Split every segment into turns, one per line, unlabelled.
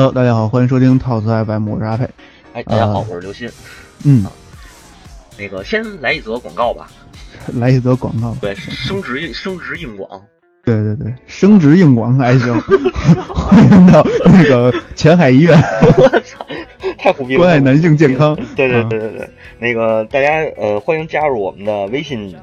Hello，大家好，欢迎收听套词 FM，我是阿佩。
哎，大家好，
呃
我是刘鑫。
嗯，
那个先来一则广告吧。
来一则广告。
对，升职硬升职硬广。
对对对，升职硬广还行。欢迎到那个前海医院
我操，太虎逼了！
关爱男性健康。
对对
啊
对对对，那个大家呃，欢迎加入我们的微信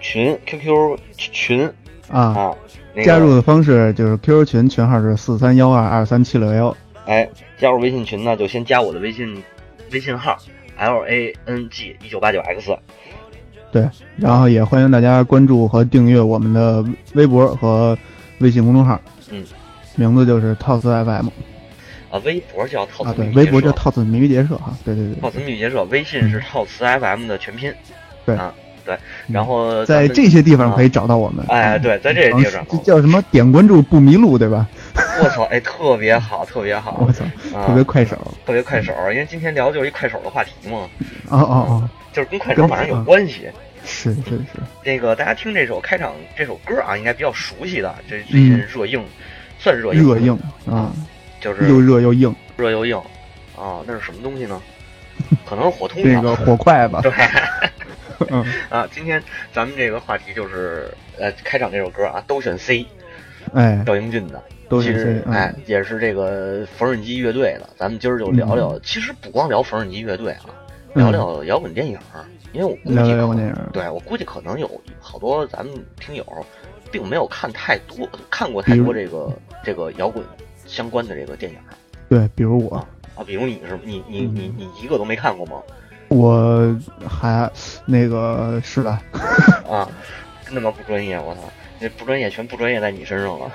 群、QQ 群
啊，
啊。那个
加入的方式就是 QQ 群，群号是四三幺二二三七六幺。
哎，加入微信群呢，就先加我的微信微信号 L A N G 一九八九 X。
对，然后也欢迎大家关注和订阅我们的微博和微信公众号。
嗯，
名字就是套词 FM
啊，微博叫套
啊，对，
词密语
微博叫套词谜语结社哈。对对对
套词密语结社，微信是套词 FM 的全拼。
对
啊，对，然后
在这些地方可以找到我们。
哎，对，在这些地方，
这叫什么？点关注不迷路，对吧？
我操，哎，特别好，特别好
我，操，
啊
特别快手。
特别快手，因为今天聊的就是一快手的话题嘛，
哦哦哦，
就是跟快手马上有关系。
是是是，
那个大家听这首开场这首歌啊，应该比较熟悉的，这最近热映，算是热映，
热映啊，
就是
又热又硬，
热又硬啊，那是什么东西呢？可能是火通啊。
这个火快吧？
对
嗯
啊，今天咱们这个话题就是呃，开场这首歌啊，都选 C，
哎，
赵英俊的。
都是
其实，
这，
哎
嗯，，
也是这个缝纫机乐队的。咱们今儿就聊聊，其实不光聊缝纫机乐队啊，聊聊摇滚电影儿。因为我估计
摇滚电影
对我估计可能有好多咱们听友，并没有看太多，看过太多这个这个摇滚相关的这个电影
对，比如我，
啊。比如你是你你
嗯
你你一个都没看过吗？
我还那个是的，
啊，真他妈不专业！我操，那不专业全不专业在你身上了。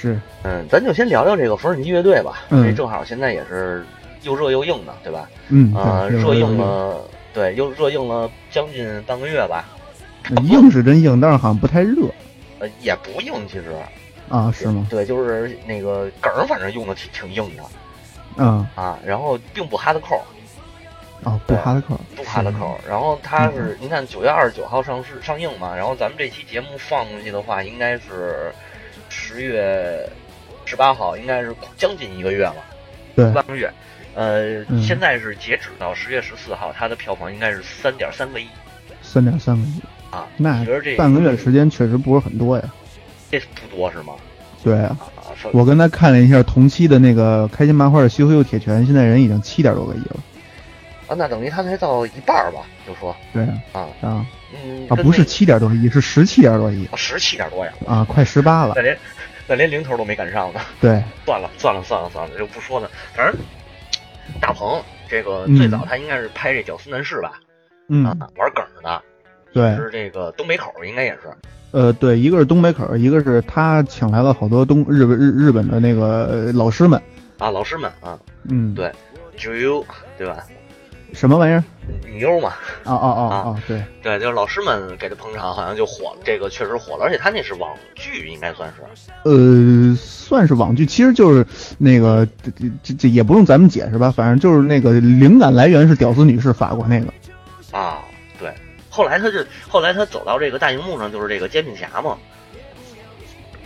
是，
嗯，咱就先聊聊这个缝纫机乐队吧。
嗯
这正好现在也是又热又硬的，对吧？
嗯，
啊，
对
热硬，了，对，又热硬了将近半个月吧。
硬是真硬，但是好像不太热
呃，也不硬，其实。
啊，是吗？
对，就是那个梗儿，反正用的挺挺硬的
嗯，
啊。然后并不哈的扣，
哦，不哈的扣，
不哈的扣。然后它是，您看九月二十九号上市上映嘛，然后咱们这期节目放出去的话，应该是十月十八号，应该是将近一个月了，
对，
半个月。呃，
嗯
现在是截止到十月十四号，它的票房应该是三点三个亿
三点三个亿，
啊。
那
你觉得这
半个月时间确实不是很多呀。
这不多是吗？
对啊，
啊，
我刚才看了一下同期的那个开心麻花的《西游游铁拳》，现在人已经七点多个亿了。
啊，那等于它才到一半吧，就说
对啊，
啊，
啊
嗯，
啊，不是七点多亿，是十七点多亿
十七点多呀，
啊，快十八了
那。连那连零头都没赶上呢。
对，
算了算了算了算了，就不说了。反正大鹏这个
嗯
最早他应该是拍这《屌丝男士》吧，
嗯，
啊，玩梗儿的，
对，
是这个东北口应该也是
呃，对，一个是东北口，一个是他请来了好多东日本日日本的那个呃老师们。
啊，老师们啊，
嗯，
对九 U 对吧？
什么玩意儿？
女优嘛，
啊啊啊
啊
啊！对，
对，就是老师们给他捧场，好像就火了。这个确实火了，而且他那是网剧，应该算是
呃，算是网剧，其实就是那个这这这也不用咱们解释吧，反正就是那个灵感来源是屌丝女士法国那个。
啊，对。后来他就后来他走到这个大荧幕上，就是这个煎饼侠嘛，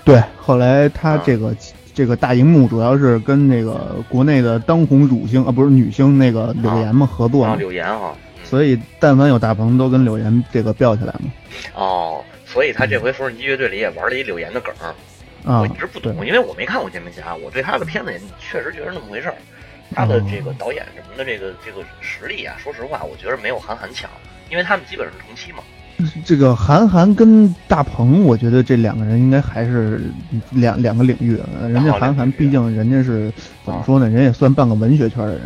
对，后来他
啊
这个、这个大荧幕主要是跟那个国内的当红乳星啊，不是女星那个柳岩嘛合作
啊，
嘛，
柳岩哈，嗯
所以但凡有大鹏都跟柳岩这个飙起来嘛。
哦，所以他这回缝纫机乐队里也玩了一柳岩的梗儿。
啊
我一直不懂，因为我没看过《煎饼侠》，我对他的片子也确实觉得那么回事儿。他的这个导演什么的这个这个实力啊，说实话，我觉得没有韩寒强，因为他们基本是同期嘛。
这个韩寒跟大鹏，我觉得这两个人应该还是两两个领域。人家韩寒毕竟人家是怎么说呢？人也算半个文学圈的人。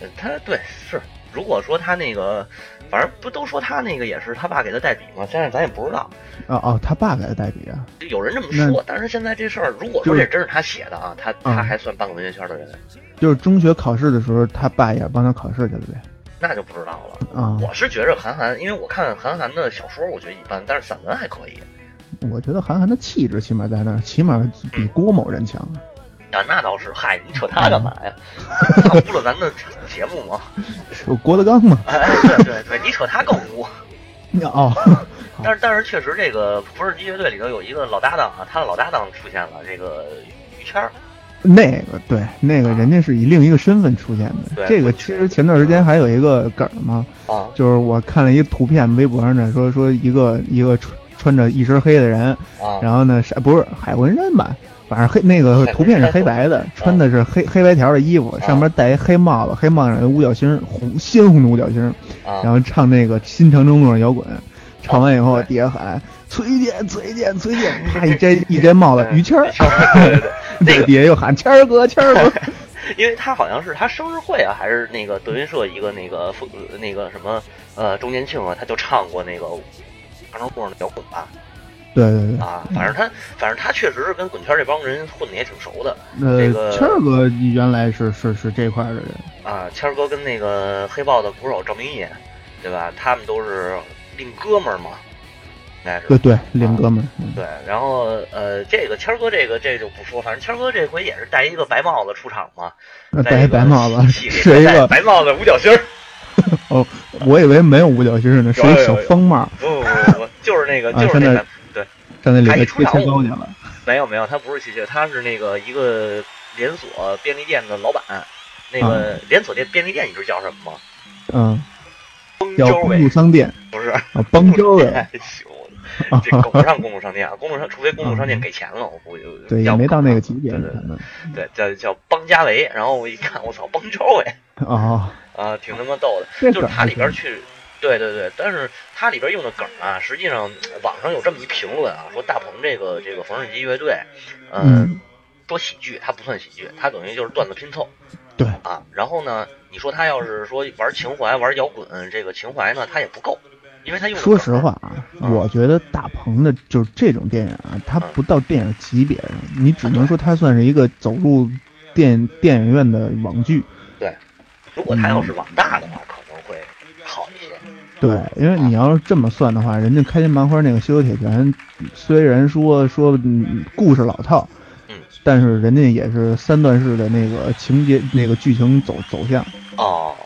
呃，他对是，如果说他那个，反正不都说他那个也是他爸给他代笔吗？现在咱也不知道，
啊哦，他爸给他代笔啊。
有人这么说。但是现在这事儿，如果说这真是他写的啊，他他还算半个文学圈的人，
就是中学考试的时候，他爸也帮他考试去了呗。
那就不知道了。
啊，
我是觉着韩寒，因为我看韩寒的小说，我觉得一般，但是散文还可以。
我觉得韩寒的气质起码在那儿，起码比郭某人强。
啊，那倒是，嗨，你扯他干嘛呀？他污了咱的节目吗？
是郭德纲吗？
哎哎，对对对，你扯他更污。
哦，
但是但是确实，这个不是机乐队里头有一个老搭档啊，他的老搭档出现了，这个于谦儿
那个对，那个人家是以另一个身份出现的。这个其实前段时间还有一个梗嘛，
啊，
就是我看了一个图片，微博上呢说说一个一个穿穿着一身黑的人，
啊，
然后呢是不是海魂衫吧？反正黑那个图片是黑白的，穿的是黑黑白条的衣服，上面戴一黑帽子，黑帽上有五角星，红鲜红的五角星，然后唱那个新长征路上摇滚，唱完以后底下喊。崔健，崔健，崔健，啪 一摘一摘帽子，于谦儿，
对 对对，那个
底下又喊谦儿哥，谦儿哥，
因为他好像是他生日会啊，还是那个德云社一个那个那个什么呃周年庆啊，他就唱过那个长城路上的摇滚吧。
对对对
啊，反正他反正他确实是跟滚圈这帮人混的也挺熟的。
呃，
这个
谦儿哥原来是是是这块的人
啊，谦儿哥跟那个黑豹的鼓手赵明义，对吧？他们都是令哥们儿嘛。
对对，领哥们儿。
对，然后呃，这个谦儿哥，这个这就不说，反正谦儿哥这回也是戴一个白帽子出场嘛，
戴一白帽子，是一个
白帽子五角星。
哦，我以为没有五角星呢，是一小方帽。
不不不不，就是那个，就是那个，对，
在那里面吹切糕去了。
没有没有，他不是切切，他是那个一个连锁便利店的老板。那个连锁店便利店，你知道叫什么吗？
嗯，
叫
公路商店。
不是，
啊，邦州 的。
这够不上公路商店啊！公路商，除非公路商店给钱了，我估计
对也没到那个级别。
对对对，叫叫邦加维。然后我一看，我操，邦交哎！
啊
啊，挺他妈逗的。就是它里边去，对对对，但是它里边用的梗啊，实际上网上有这么一评论啊，说大鹏这个这个缝纫机乐队，嗯，说喜剧，它不算喜剧，它等于就是段子拼凑。
对
啊，然后呢，你说他要是说玩情怀、玩摇滚，这个情怀呢，他也不够。因为他
说实话啊，我觉得大鹏的就是这种电影啊，它不到电影级别上，你只能说它算是一个走入电电影院的网剧。
对，如果他要是网大的话，可能会好一些。
对，因为你要是这么算的话，人家开心麻花那个《羞羞铁拳》，虽然说说故事老套，
嗯，
但是人家也是三段式的那个情节、那个剧情走走向。
哦。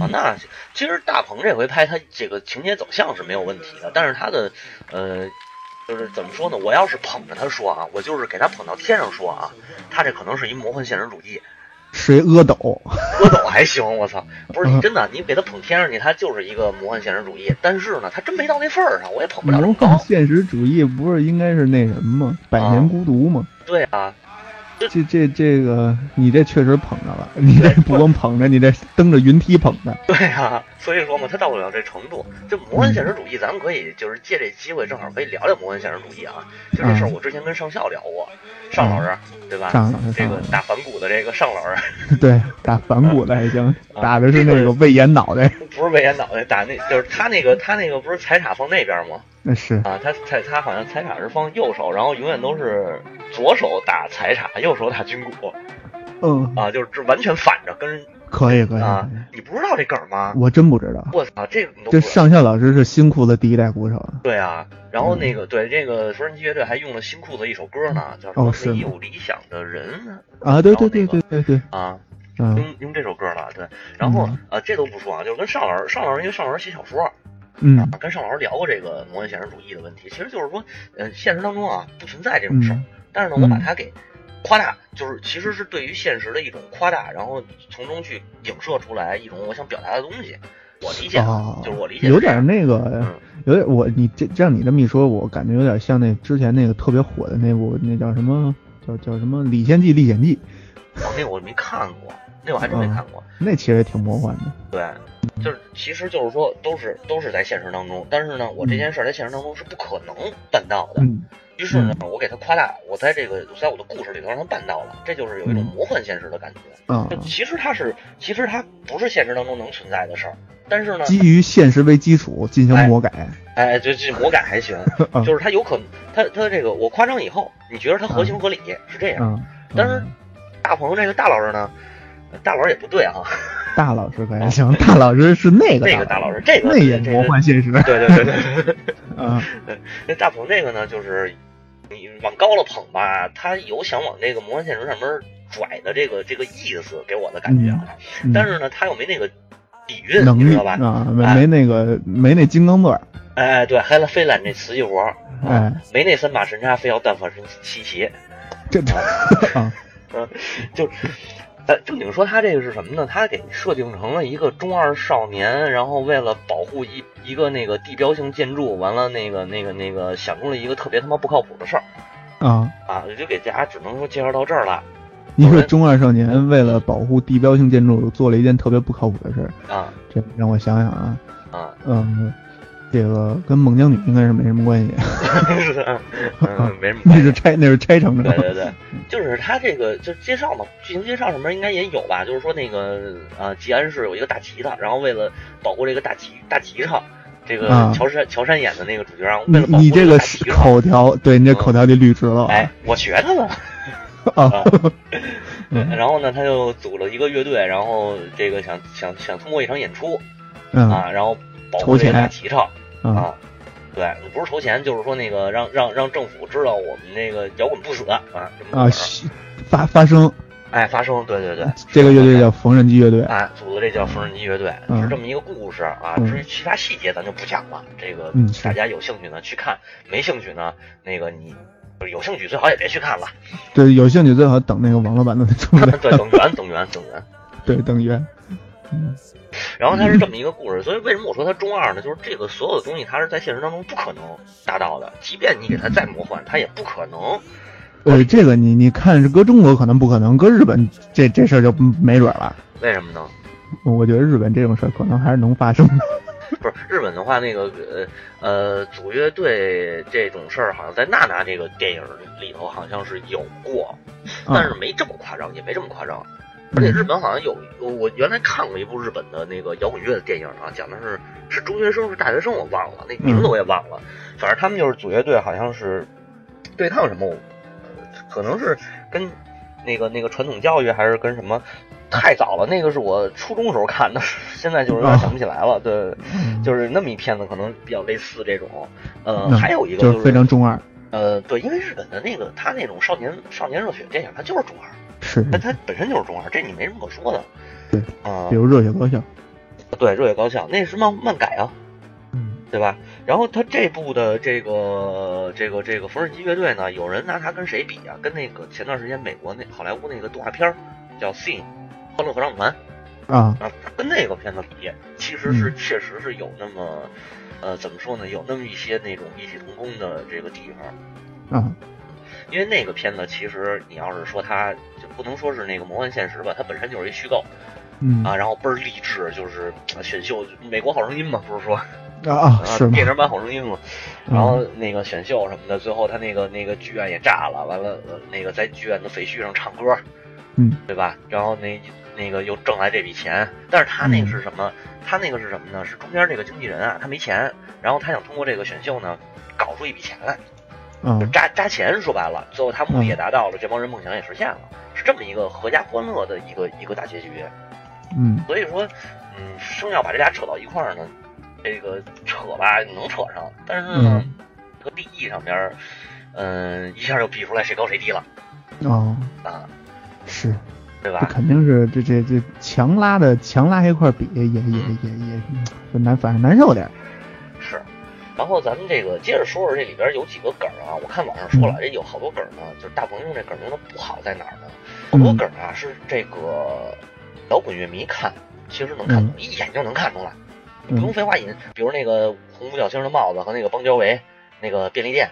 啊，那其实大鹏这回拍他这个情节走向是没有问题的，但是他的，呃，就是怎么说呢？我要是捧着他说啊，我就是给他捧到天上说啊，他这可能是一魔幻现实主义，
是一阿斗，
阿斗还行，我操，不是你真的，你给他捧天上去，他就是一个魔幻现实主义，但是呢，他真没到那份儿上，我也捧不了。
魔幻现实主义不是应该是那什么吗？百年孤独吗？
对啊。
这这这个，你这确实捧着了，你这不光捧着，你这蹬着云梯捧的。
对呀，所以说嘛，他到不了这程度。就魔幻现实主义，咱们可以就是借这机会，正好可以聊聊魔幻现实主义啊。就这事儿，我之前跟上校聊过，上老师对吧？
上
这个打反骨的这个上老师。
对，打反骨的还行，打的是那个魏延脑袋。
不是魏延脑袋，打那就是他那个他那个不是财产放那边吗？
那是
啊，他财他好像财产是放右手，然后永远都是左手打财产，右手打军鼓。
嗯
啊，就是这完全反着跟。
可以可以
啊，你不知道这梗吗？
我真不知道。
我操，这
这上校老师是新裤子第一代鼓手。
对啊，然后那个对这个缝纫机乐队还用了新裤子一首歌呢，叫什么？没有理想的人
啊，对对对对对对
啊，用用这首歌了。对，然后呃，这都不说啊，就是跟尚老师，尚老师因为尚老师写小说。
嗯，
跟尚老师聊过这个魔幻现实主义的问题，其实就是说，呃，现实当中啊不存在这种事儿，但是呢，我把它给夸大，就是其实是对于现实的一种夸大，然后从中去影射出来一种我想表达的东西。我理解，就是我理解，
有点那个，有点我你这这样你这么一说，我感觉有点像那之前那个特别火的那部，那叫什么叫叫什么《李献计历险记》。
我，那我没看过，那我还真没看过。
那其实也挺魔幻的。
对。就是，其实就是说，都是都是在现实当中，但是呢，我这件事在现实当中是不可能办到的。于是呢，我给他夸大，我在这个在我的故事里头让他办到了，这就是有一种魔幻现实的感觉。
嗯，
就其实它是，其实它不是现实当中能存在的事儿，但是呢，
基于现实为基础进行魔改。
哎，就这魔改还行，就是它有可能，它它这个我夸张以后，你觉得它合情合理是这样，但是大鹏这个大老师呢？大老师也不对啊，
大老师可还行，大老师是那个
那个大老师，这个
那也魔幻现实，
对对对对，嗯，那大鹏这个呢，就是你往高了捧吧，他有想往那个魔幻现实上面拽的这个这个意思，给我的感觉啊，但是呢，他又没那个底蕴，
能
知道吧？
啊，没没那个没那金刚钻，
哎，对，还非揽那瓷器活，
哎，
没那三把神叉，非要单法神七奇，
这 啊。
嗯，就，呃，正经说他这个是什么呢？他给设定成了一个中二少年，然后为了保护一一个那个地标性建筑，完了那个那个那个想出了一个特别他妈不靠谱的事儿。
啊
啊，就给大家只能说介绍到这儿了。
一个中二少年为了保护地标性建筑，做了一件特别不靠谱的事儿
啊？
这让我想想啊
啊
嗯。这个跟孟姜女应该是没什么关系，
嗯，没什么。那
是拆，那是拆成
的。对对对，就是他这个就介绍嘛，剧情介绍上面应该也有吧？就是说那个啊，吉安市有一个大吉他，然后为了保护这个大吉大吉他，这个乔杉乔山演的那个主角，然后为了保护
这
个
口条，对你这口条就捋直了。
哎，我学他了。啊，然后呢，他就组了一个乐队，然后这个想想想通过一场演出嗯啊，然后。保护这个大旗号啊，对，不是筹钱，就是说那个让让让政府知道我们那个摇滚不死啊，
啊，发发声，
哎，发声，对对对，
这个乐队叫缝纫机乐队，
哎，组的这叫缝纫机乐队，是这么一个故事啊。至于其他细节咱就不讲了，这个大家有兴趣呢去看，没兴趣呢，那个你有兴趣最好也别去看了。
对，有兴趣最好等那个网络版的 出来。
对，等源，等源，等源。
对，等源。嗯。
然后它是这么一个故事，所以为什么我说它中二呢？就是这个所有的东西，它是在现实当中不可能达到的，即便你给它再魔幻，它也不可能。
对，这个你你看是搁中国可能不可能，搁日本这这事儿就没准了。
为什么呢？
我觉得日本这种事儿可能还是能发生的。
不是日本的话，那个呃呃组乐队这种事儿，好像在娜娜这个电影里头好像是有过，但是没这么夸张，也没这么夸张。而且日本好像有，我原来看过一部日本的那个摇滚乐的电影啊，讲的是是中学生是大学生，我忘了那名字我也忘了，反正他们就是组乐队，好像是对抗什么，可能是跟那个那个传统教育还是跟什么，太早了，那个是我初中时候看的，现在就是有点想不起来了。对，就是那么一片子，可能比较类似这种。呃，还有一个
就是非常中二。
呃，对，因为日本的那个他那种少年少年热血电影，他就是中二。
是，
但它本身就是中二，这你没什么可说的。
对，
啊，
比如热血高校，
对，热血高校那是漫漫改啊，
嗯，
对吧？然后他这部的这个这个这个缝纫机乐队呢，有人拿它跟谁比啊？跟那个前段时间美国那好莱坞那个动画片叫《Sing》欢乐合唱团
啊
啊，跟那个片子比，其实是确实是有那么呃怎么说呢？有那么一些那种异曲同工的这个地
方啊。
因为那个片子，其实你要是说它就不能说是那个魔幻现实吧，它本身就是一虚构，
嗯
啊，然后倍儿励志，就是选秀美国好声音嘛，不是说
啊
电影版好声音嘛，然后那个选秀什么的，最后他那个那个剧院也炸了，完了那个在剧院的废墟上唱歌，
嗯，
对吧？然后那那个又挣来这笔钱，但是他那个是什么？他那个是什么呢？是中间这个经纪人啊，他没钱，然后他想通过这个选秀呢，搞出一笔钱来。就扎扎钱，说白了，最后他目的也达到了，这帮人梦想也实现了，是这么一个阖家欢乐的一个一个大结局。
嗯，
所以说，嗯，生要把这俩扯到一块儿呢，这个扯吧能扯上，但是呢，这个利益上边，嗯，一下就比出来谁高谁低了。
哦，
啊，
是，
对吧？
肯定是这这这强拉的强拉一块比，也也也也也难，反正难受点。
是。然后咱们这个接着说说这里边有几个梗啊，我看网上说了，这有好多梗呢，就是大鹏用这梗用的不好在哪儿呢？好多梗啊是这个摇滚乐迷看，其实能看懂，一眼就能看出来，你不用废话引。比如那个红五角星的帽子和那个邦交维那个便利店，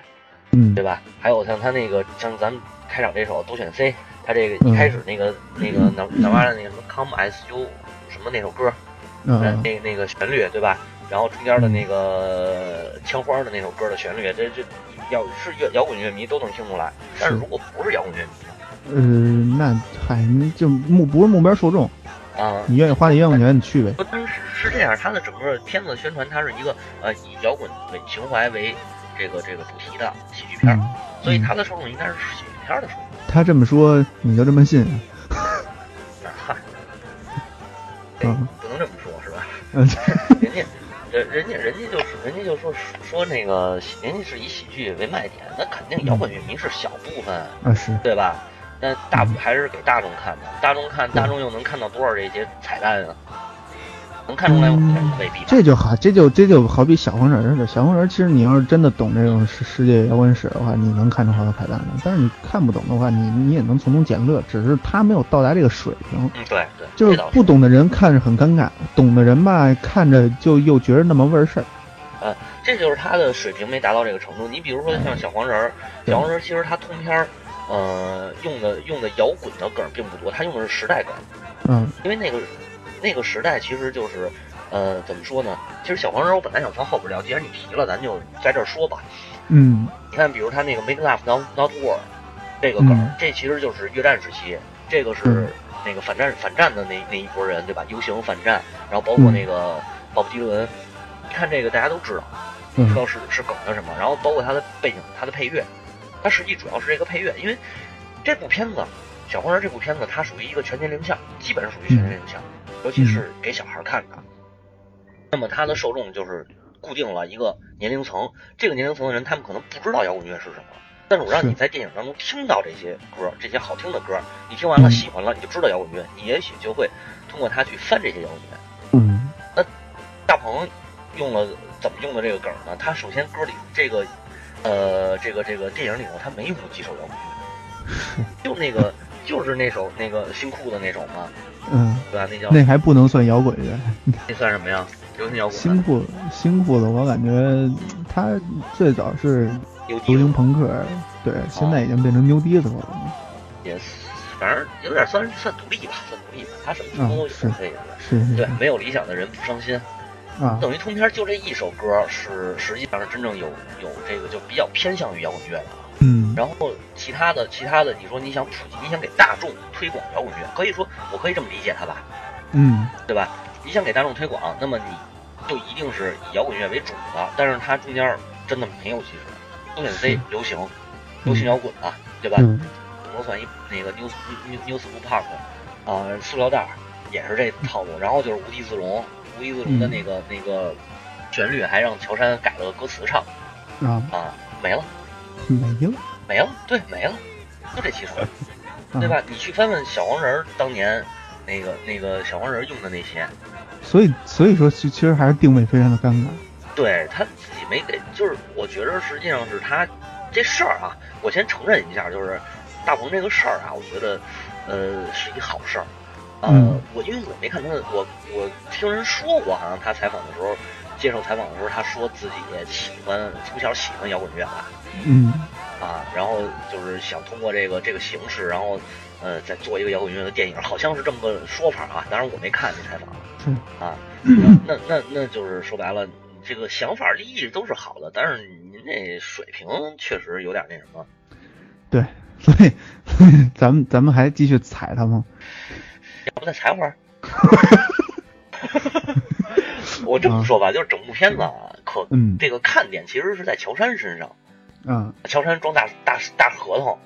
嗯，
对吧？还有像他那个像咱们开场这首都选 C，他这个一开始那个那个哪哪哇的那个什么 Come As You 什么那首歌，
嗯，
那那个旋律对吧？然后中间的那个枪花的那首歌的旋律，这这要是乐摇滚乐迷都能听出来。但是如果不是摇滚乐迷，
呃，那嗨，你就目不是目标受众
啊。
你愿意花这冤枉钱，你去呗。
不，是是这样，它的整个片子宣传，它是一个呃以摇滚为情怀为这个这个主题的喜剧片，所以它的受众应该是喜剧片的受众。
他这么说，你就这么信？
嗨，
嗯，
不能这么说，是吧？
嗯，
人家。人人家人家就是人家就说说那个人家是以喜剧为卖点，那肯定摇滚乐迷是小部分
啊，是
对吧？那大还是给大众看的，大众看大众又能看到多少这些彩蛋啊？能看出来吗？未必。
这就好，这就这就好比小黄人似的。小黄人其实你要是真的懂这种世世界摇滚史的话，你能看出好多彩蛋的。但是你看不懂的话，你你也能从中捡乐。只是他没有到达这个水平。
嗯，对对。
就是不懂的人看着很尴尬，懂的人吧看着就又觉得那么味儿事儿。
呃，这就是他的水平没达到这个程度。你比如说像小黄人，小黄人其实他通篇儿，呃，用的用的摇滚的梗并不多，他用的是时代梗。
嗯，
因为那个那个时代其实就是，呃，怎么说呢？其实小黄人我本来想放后边聊，既然你提了，咱就在这儿说吧。
嗯，
你看，比如他那个 Make Love Not Not War 这个梗，这其实就是越战时期，这个是那个反战反战的那那一波人，对吧？游行反战，然后包括那个鲍勃迪伦。你看这个，大家都知道，知道是是梗的什么，然后包括他的背景、他的配乐，他实际主要是这个配乐，因为这部片子《小黄人》这部片子它属于一个全年龄向，基本上属于全年龄向，尤其是给小孩看的。那么它的受众就是固定了一个年龄层，这个年龄层的人他们可能不知道摇滚乐是什么，但是我让你在电影当中听到这些歌，这些好听的歌，你听完了喜欢了，你就知道摇滚乐，你也许就会通过它去翻这些摇滚乐。
嗯，
那大鹏。用了怎么用的这个梗呢？他首先歌里这个，呃，这个这个电影里头他没用几首摇滚乐，就那个就是那首那个新裤子那首嘛，
嗯，
对吧？那叫
那还不能算摇滚乐，
那算什么呀？流行摇滚。
新裤新裤子，我感觉他最早是流行朋克，对，现在已经变成牛迪子了。
也反正有点算算独立吧，算独立吧。他什么风格都有，可以
是，
对，没有理想的人不伤心。
啊，
等于通篇就这一首歌是实际上是真正有有这个就比较偏向于摇滚乐的，
嗯，
然后其他的其他的，你说你想普及，你想给大众推广摇滚乐，可以说我可以这么理解它吧，
嗯，
对吧？你想给大众推广，那么你就一定是以摇滚乐为主的，但是它中间真的没有其实，都选 C 流行，流行摇滚啊，对吧？能算一那个 New New New School Punk，啊，塑料袋也是这套路，然后就是无地自容。无地自容的那个那个旋律，还让乔杉改了歌词唱。
啊。
啊没了，
没了，
没了，对，没了，就这七首，对吧？你去翻翻小黄人当年那个那个小黄人用的那些，
所以所以说其其实还是定位非常的尴尬。
对他自己没给，就是我觉得实际上是他这事儿啊，我先承认一下，就是大鹏这个事儿啊，我觉得呃是一好事儿。呃，我因为我没看他，我我听人说过，好像他采访的时候，接受采访的时候，他说自己喜欢从小喜欢摇滚乐吧，
嗯，
啊，然后就是想通过这个这个形式，然后呃再做一个摇滚乐的电影，好像是这么个说法啊。当然我没看那采访，啊，那那那就是说白了，这个想法利益都是好的，但是您这水平确实有点那什么。
对，所以咱们咱们还继续踩他吗？
要不再踩会儿？我这么说吧，就是整部片子啊，可这个看点其实是在乔杉身上。
嗯，
乔杉装大大大核桃，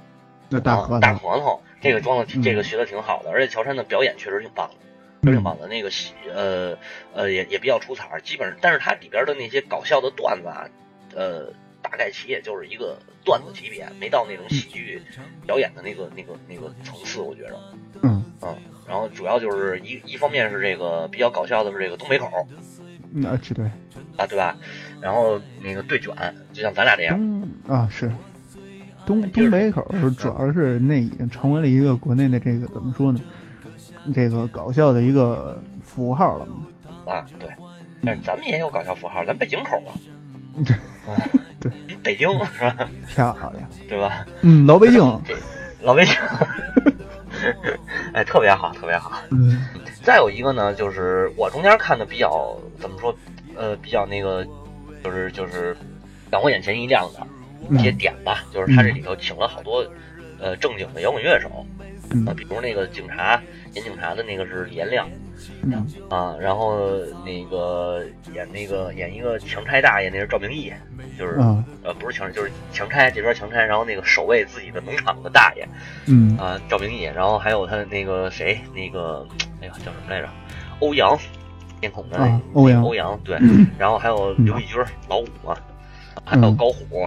那大核
大核桃，这个装的这个学的挺好的，而且乔杉的表演确实挺棒的，挺棒的。那个戏呃呃也也比较出彩，基本上，但是它里边的那些搞笑的段子啊，呃。大概其也就是一个段子级别，没到那种喜剧表演的那个那个那个层次，我觉着。
嗯
嗯，然后主要就是一一方面是这个比较搞笑的是这个东北口，
啊，是对
啊，对吧？然后那个对卷，就像咱俩这样
啊，是东东北口是主要是那已经成为了一个国内的这个怎么说呢？这个搞笑的一个符号了嘛？
啊，对，但是咱们也有搞笑符号，咱北京口啊。
对，
北京是吧？
漂亮，
对吧？
嗯，老北京，
老北京，哎，特别好，特别好。
嗯，
再有一个呢，就是我中间看的比较怎么说，呃，比较那个，就是就是让我眼前一亮的一些点吧，就是他这里头请了好多呃正经的摇滚乐手，啊，比如那个警察演警察的那个是颜亮。啊，然后那个演那个演一个强拆大爷，那是赵明义，就是呃不是强就是强拆这边强拆，然后那个守卫自己的农场的大爷，
嗯
啊赵明义，然后还有他那个谁那个哎呀叫什么来着？欧阳，面孔的欧
阳
欧阳对，然后还有刘义军老五嘛，还有高虎，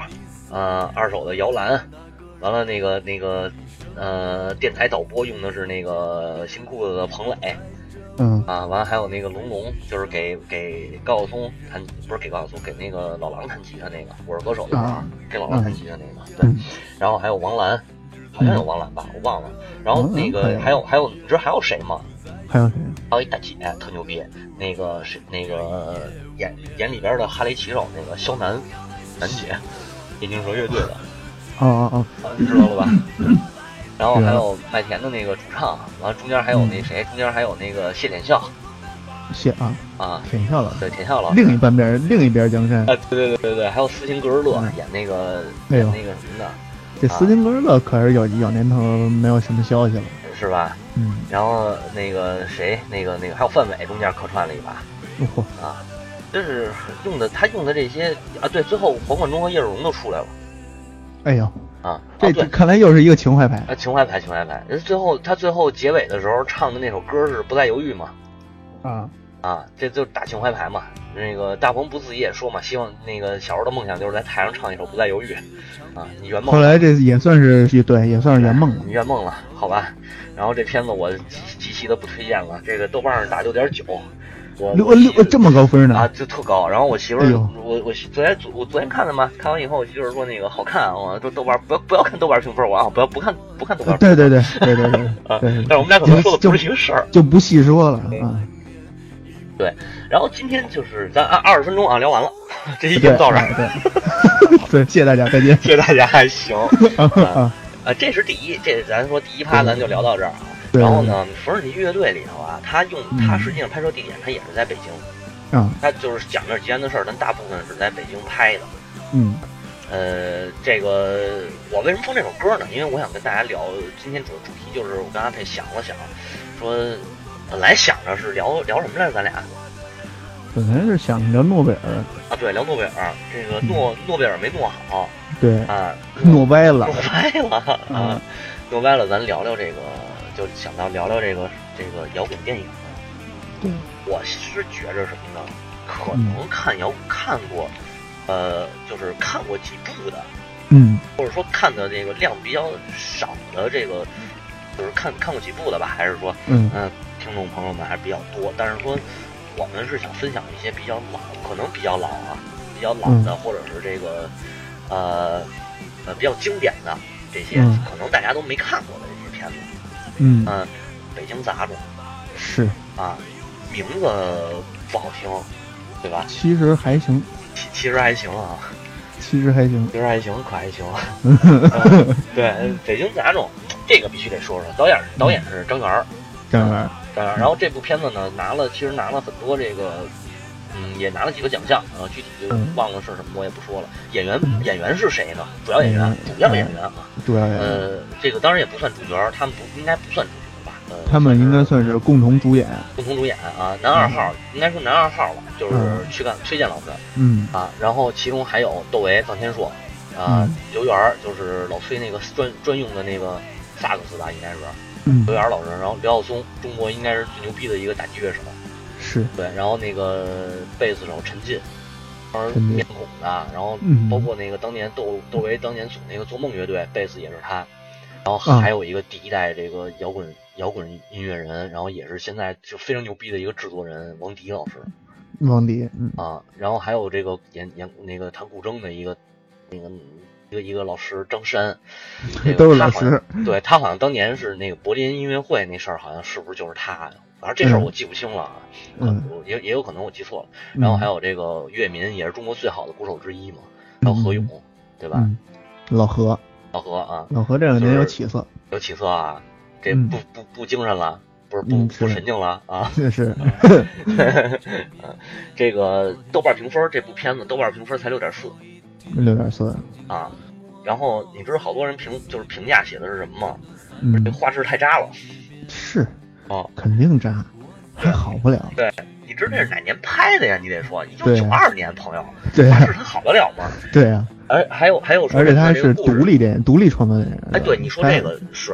呃二手的摇篮，完了那个那个呃电台导播用的是那个新裤子的彭磊。
嗯
啊，完了还有那个龙龙，就是给给高晓松弹，不是给高晓松，给那个老狼弹吉他那个，我是歌手的
啊，
给老狼弹吉他那个，对。然后还有王兰，好像有王兰吧，我忘了。然后那个还有还有，你知道还有谁吗？
还有谁？
还有一大姐特牛逼，那个是那个演演里边的哈雷骑手那个肖楠楠姐，眼镜蛇乐队的。
哦哦哦，
你知道了吧？然后还有麦田的那个主唱，完了中间还有那谁，中间还有那个谢天笑，
谢啊。
啊，
田笑了，
对田笑了，
另一半边另一边江山。
啊，对对对对对，还有斯琴格日乐演那个演那个什么的，
这斯琴格日乐可是有有年头没有什么消息了，
是吧？
嗯，
然后那个谁，那个那个还有范伟中间客串了一把，
嚯
啊，就是用的他用的这些啊，对，最后黄贯中和叶世荣都出来了，
哎呦。
啊，
这看来又是一个情怀牌
啊，情怀牌，情怀牌。人最后他最后结尾的时候唱的那首歌是《不再犹豫》嘛？
啊
啊，这就是打情怀牌嘛。那个大鹏不自己也说嘛，希望那个小时候的梦想就是在台上唱一首《不再犹豫》啊，你圆梦。
后来这也算是对，也算是圆梦，
你圆梦了，好吧？然后这片子我极极其的不推荐了，这个豆瓣上打六点九。
我六六这么高分呢？
啊，就特高。然后我媳妇儿，我我昨天昨我昨天看的嘛，看完以后就是说那个好看我说豆瓣不要不要看豆瓣评分，我啊不要不看不看豆瓣。
对对对对对对
啊！但是我们俩可能说的不是一个事儿，
就不细说了啊。
对，然后今天就是咱按二十分钟啊聊完了，这期节目到这儿。
对，对，谢谢大家，再见。
谢谢大家，还行
啊
啊，这是第一，这咱说第一趴，咱就聊到这儿啊。然后呢，缝纫机乐队里头啊，他用他实际上拍摄地点他也是在北京，
啊，
他就是讲的吉安的事儿，但大部分是在北京拍的。
嗯，
呃，这个我为什么放这首歌呢？因为我想跟大家聊，今天主主题就是我跟阿佩想了想，说本来想着是聊聊什么来着，咱俩。
本来是想聊诺贝尔
啊，对，聊诺贝尔，这个诺诺贝尔没诺好，
对
啊，
诺歪了，
诺歪了啊，诺歪了，咱聊聊这个。就想到聊聊这个这个摇滚电影，
对，
我是觉着什么呢？可能看摇看过，呃，就是看过几部的，
嗯，
或者说看的这个量比较少的这个，就是看看过几部的吧，还是说，
嗯
嗯，听众朋友们还是比较多。但是说，我们是想分享一些比较老，可能比较老啊，比较老的，或者是这个，呃呃比较经典的这些，可能大家都没看过的这些片子。
嗯
北京杂种
是
啊，名字不好听，对吧？
其实还行，
其其实还行啊，
其实还行，
其实还行，可还行。对，北京杂种这个必须得说说，导演导演是张元，
张元，
张元。然后这部片子呢，拿了其实拿了很多这个，嗯，也拿了几个奖项啊，具体就忘了是什么，我也不说了。演员演员是谁呢？主要演员，主要演员啊，
主要演员。
呃，这个当然也不算主角，他们不应该不算主角吧？呃，
他们应该算是共同主演，
共同主演啊，男二号应该说男二号吧，就是崔干崔健老师，
嗯
啊，然后其中还有窦唯、臧天朔，啊，刘源就是老崔那个专专用的那个萨克斯吧，应该是，刘源老师，然后刘晓松，中国应该是最牛逼的一个打击乐手，
是。
对，然后那个贝斯手陈进，面孔的，然后包括那个当年窦窦唯当年组那个做梦乐队，贝斯也是他，然后还有一个第一代这个摇滚摇滚音乐人，然后也是现在就非常牛逼的一个制作人王迪老师，
王迪，嗯。
啊，然后还有这个演演那个弹古筝的一个那个一个一个老师张山，
都是老师，
对他好像当年是那个柏林音乐会那事儿，好像是不是就是他呀？反正这事儿我记不清了啊，
嗯，
也也有可能我记错了。然后还有这个岳民，也是中国最好的鼓手之一嘛，还有何勇，对吧？
老何，
老何啊，
老何这两年有起色，
有起色啊，这不不不精神了，不是不不神经了啊，
是。
这个豆瓣评分，这部片子豆瓣评分才六点四，
六点四
啊。然后你知道好多人评就是评价写的是什么吗？
嗯，
这画质太渣了。
是。
哦，
肯定渣，还好不了。
对，你知道那是哪年拍的呀？你得说，一九九二年，朋友，
对，
画质它好得了吗？
对呀。
而还有还有，
而且它是独立电影独立创作电影。
哎，对，你说这个是，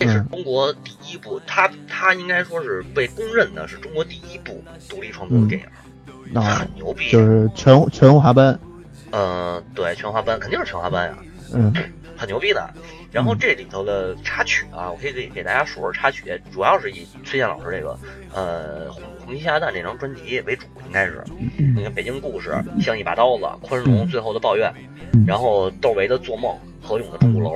这是中国第一部，他他应该说是被公认的是中国第一部独立创作的电影，很牛逼，
就是全全华班。
嗯，对，全华班肯定是全华班呀。
嗯。
很牛逼的。然后这里头的插曲啊，我可以给给大家说说插曲，主要是以崔健老师这个呃《红红旗下蛋》这张专辑为主，应该是。你看《北京故事》像一把刀子，《宽容》最后的抱怨，然后窦唯的《做梦》，何勇的《钟鼓楼》，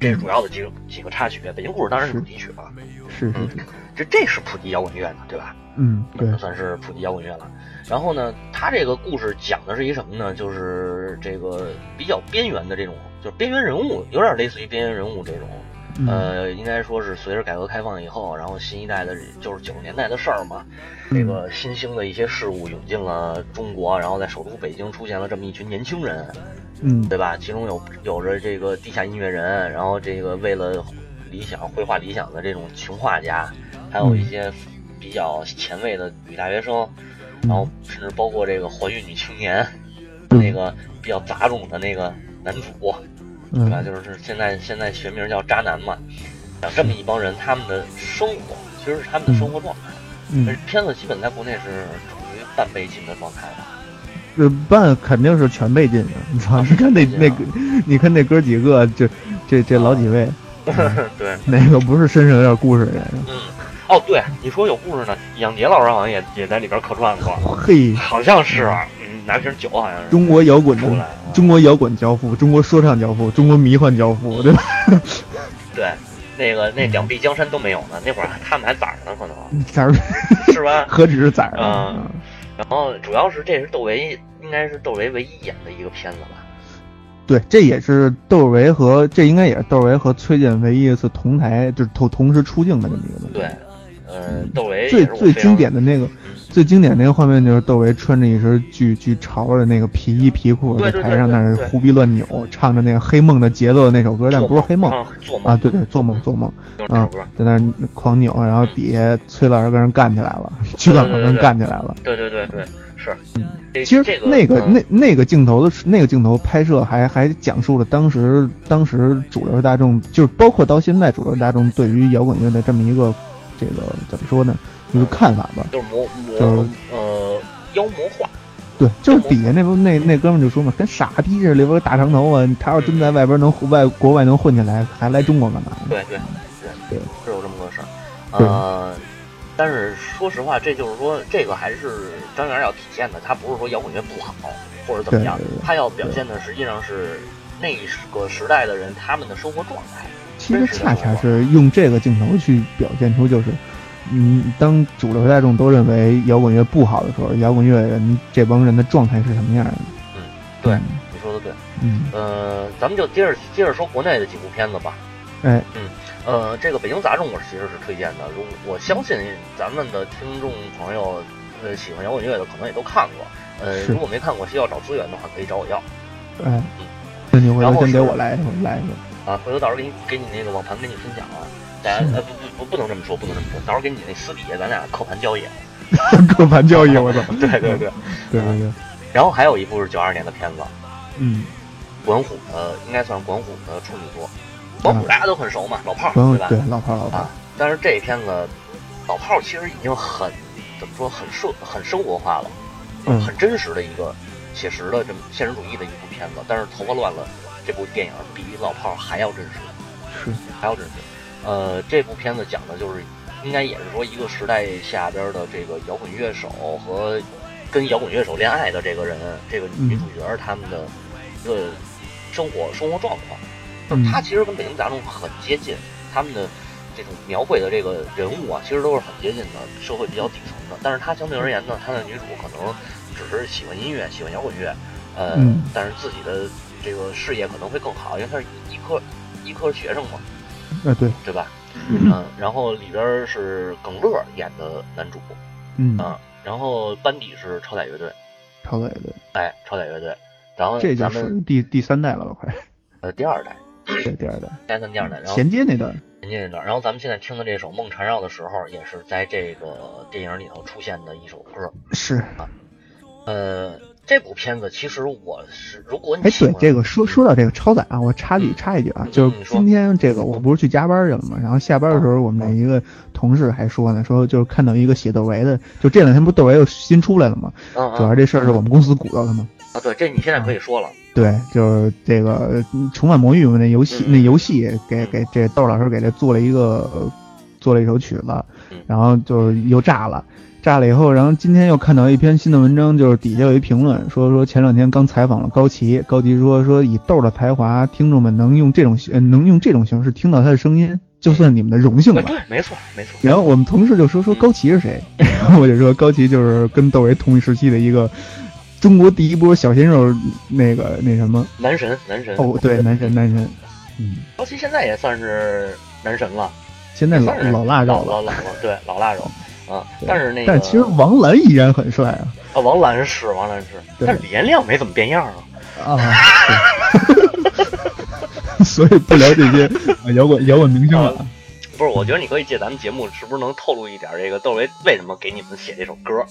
这是主要的几个几个插曲。《北京故事》当然是主题曲了。
是是是，
这这是普及摇滚乐的，对吧？
嗯，对，
算是普及摇滚乐了。然后呢，他这个故事讲的是一什么呢？就是这个比较边缘的这种，就是边缘人物，有点类似于边缘人物这种。呃，应该说是随着改革开放以后，然后新一代的，就是九十年代的事儿嘛。这个新兴的一些事物涌进了中国，然后在首都北京出现了这么一群年轻人，
嗯，
对吧？其中有有着这个地下音乐人，然后这个为了理想绘画理想的这种穷画家，还有一些比较前卫的女大学生。然后甚至包括这个怀孕女青年，那个比较杂种的那个男主，对吧？就是现在现在学名叫渣男嘛。讲这么一帮人，他们的生活其实是他们的生活状态。嗯。片子基本在国内是处于半被禁的状态吧？
呃，半肯定是全被禁的。你操！你看那那个，你看那哥几个，这这这老几位。
对。
哪个不是身上有点故事的人？
嗯。哦，对，你说有故事呢。杨杰老师好像也也在里边客串过，
嘿，
好像是啊，嗯，拿瓶酒好像是。
中国摇滚的，中国摇滚教父，中国说唱教父，中国迷幻教父，对吧？
对，那个那两壁江山都没有呢，那会儿他们还崽儿呢，可能
崽儿
是吧？
何止是崽儿
啊！然后主要是这是窦唯，应该是窦唯唯一演的一个片子吧？
对，这也是窦唯和这应该也是窦唯和崔健唯一一次同台，就是同同时出镜的这么一个东西。
对。呃，窦唯
最最经典的那个，最经典那个画面就是窦唯穿着一身巨巨潮的那个皮衣皮裤，在台上那儿胡逼乱扭，唱着那个《黑梦》的节奏的那首歌，但不是《黑梦》啊，对对，做梦做梦啊，在那狂扭，然后底下崔老师跟人干起来了，崔老师跟人干起来了，
对对对对，是。
其实那个那那个镜头的那个镜头拍摄还还讲述了当时当时主流大众，就是包括到现在主流大众对于摇滚乐的这么一个。这个怎么说呢？就是看法吧，
就是魔魔呃妖魔化，
对，就是底下那不那那哥们就说嘛，跟傻逼似的，留个大长头啊，他要真在外边能外国外能混起来，还来中国干嘛？
对对对对，是有这么个事儿。呃，但是说实话，这就是说，这个还是张元要体现的，他不是说摇滚乐不好或者怎么样，他要表现的实际上是那个时代的人他们的生活状态。
其实恰恰是用这个镜头去表现出，就是，嗯，当主流大众都认为摇滚乐不好的时候，摇滚乐人这帮人的状态是什么样的？
嗯，对，你说的对。嗯，呃，咱们就接着接着说国内的几部片子吧。
哎，
嗯，呃，这个《北京杂种》我其实是推荐的，如我相信咱们的听众朋友，呃，喜欢摇滚乐的可能也都看过。呃，如果没看过，需要找资源的话，可以找我要。
哎，嗯，那你回头先给我来来一个。
啊，回头到时候给你给你那个网盘给你分享啊，大家呃不不不不能这么说，不能这么说，到时候给你那私底下咱俩扣盘交易，
扣盘交易，我操，
对对对
对对对。
然后还有一部是九二年的片子，
嗯，
管虎的应该算管虎的处女作，管虎大家都很熟嘛，老炮儿
对
吧？
对，老炮儿老炮儿。
但是这片子老炮儿其实已经很怎么说很社很生活化了，
嗯，
很真实的一个写实的这么现实主义的一部片子，但是头发乱了。这部电影比老炮儿还要真实，
是
还要真实。呃，这部片子讲的就是，应该也是说一个时代下边的这个摇滚乐手和跟摇滚乐手恋爱的这个人，这个女主角他们的一个生活生活状况。就是他其实跟北京杂种很接近，他们的这种描绘的这个人物啊，其实都是很接近的，社会比较底层的。但是他相对而言呢，他的女主可能只是喜欢音乐，喜欢摇滚乐，呃，但是自己的。这个事业可能会更好，因为他是医科医科学生嘛。
啊，对，
对吧？嗯，然后里边是耿乐演的男主，
嗯。
啊，然后班底是超载乐队，
超载乐队，
哎，超载乐队，然后
这就是第第三代了吧？快，
呃，第二代，
对，第二代，
第三第二代，然后
衔接那段，
衔接那段，然后咱们现在听的这首《梦缠绕》的时候，也是在这个电影里头出现的一首歌，
是。
啊，呃。这部片子其实我是，如果你
哎对这个说说到这个超载啊，我插句插一句啊，就是今天这个我不是去加班去了嘛，然后下班的时候我们的一个同事还说呢，说就是看到一个写窦唯的，就这两天不窦唯又新出来了嘛，主要这事儿是我们公司鼓捣的嘛。
啊对，这你现在可以说了。
对，就是这个《重返魔域》那游戏，那游戏给给这窦老师给这做了一个做了一首曲子，然后就又炸了，炸了以后，然后今天又看到一篇新的文章，就是底下有一评论说说前两天刚采访了高旗，高旗说说以豆的才华，听众们能用这种能用这种形式听到他的声音，就算你们的荣幸了。
对，没错没错。
然后我们同事就说说高旗是谁，然后我就说高旗就是跟窦唯同一时期的一个。中国第一波小鲜肉，那个那什么
男神男神
哦，对男神男神，嗯，
高旗现在也算是男神了，
现在老老腊肉
了，老老对老腊肉啊，但是那
但是其实王蓝依然很帅啊，
啊王蓝是王蓝是，但是李延亮没怎么变样
啊，啊，所以不聊这些摇滚摇滚明星了，
不是，我觉得你可以借咱们节目，是不是能透露一点这个窦唯为什么给你们写这首歌？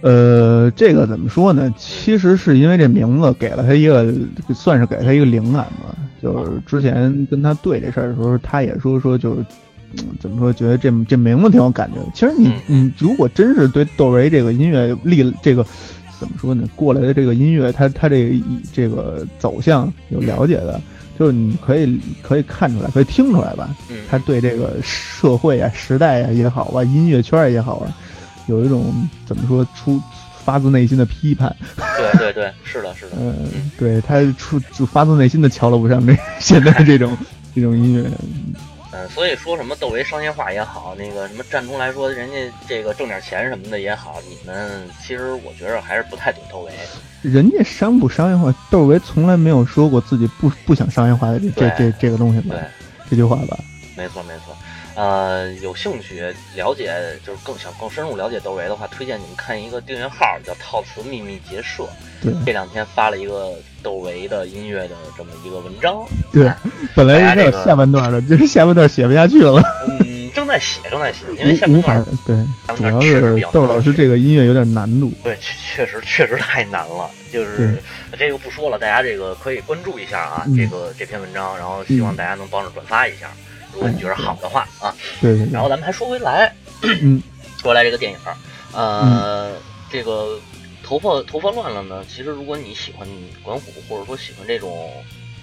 呃，这个怎么说呢？其实是因为这名字给了他一个，算是给他一个灵感吧。就是之前跟他对这事儿的时候，他也说说，就是怎么说，觉得这这名字挺有感觉。其实你你如果真是对窦唯这个音乐立这个怎么说呢，过来的这个音乐，他他这个这个走向有了解的，就是你可以可以看出来，可以听出来吧。他对这个社会啊、时代啊也好啊，音乐圈也好啊。有一种怎么说出发自内心的批判，
对对对，是的，是的，
嗯，对他出就发自内心的瞧了不上这现在这种这种音乐，
嗯，所以说什么窦唯商业化也好，那个什么站中来说人家这个挣点钱什么的也好，你们其实我觉着还是不太懂窦唯。
人家商不商业化，窦唯从来没有说过自己不不想商业化的这这这这个东西吧？
对，
这句话吧？
没错没错。呃，有兴趣了解，就是更想更深入了解窦唯的话，推荐你们看一个订阅号，叫“套词秘密结社”。
对，
这两天发了一个窦唯的音乐的这么一个文章。
对，本来应该有下半段的，就是下半段写不下去了。
嗯，正在写，正在写，因为下半段
对，主要是窦老师这个音乐有点难度。
对，确实确实太难了，就是这个不说了，大家这个可以关注一下啊，这个这篇文章，然后希望大家能帮着转发一下。如果你觉得好的话啊，
对对。
然后咱们还说回来，
嗯，
说回来这个电影，呃，这个头发头发乱了呢。其实如果你喜欢管虎，或者说喜欢这种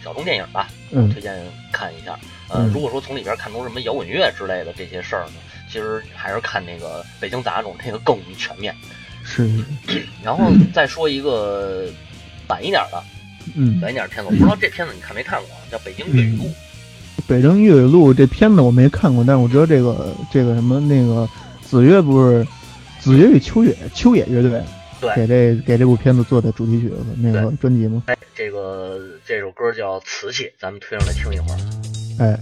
小众电影吧，
嗯，
推荐看一下。呃，如果说从里边看出什么摇滚乐之类的这些事儿呢，其实还是看那个北京杂种那个更全面。
是。
然后再说一个晚一点的，
嗯，
晚一点片子，我不知道这片子你看没看过，叫《北京粤语录》。
北京粤语录这片子我没看过，但是我知道这个这个什么那个子越不是子越与秋野秋野乐队给这给这部片子做的主题曲那个专辑吗？
哎，这个这首歌叫《瓷器》，咱们推上来听一会儿。
哎。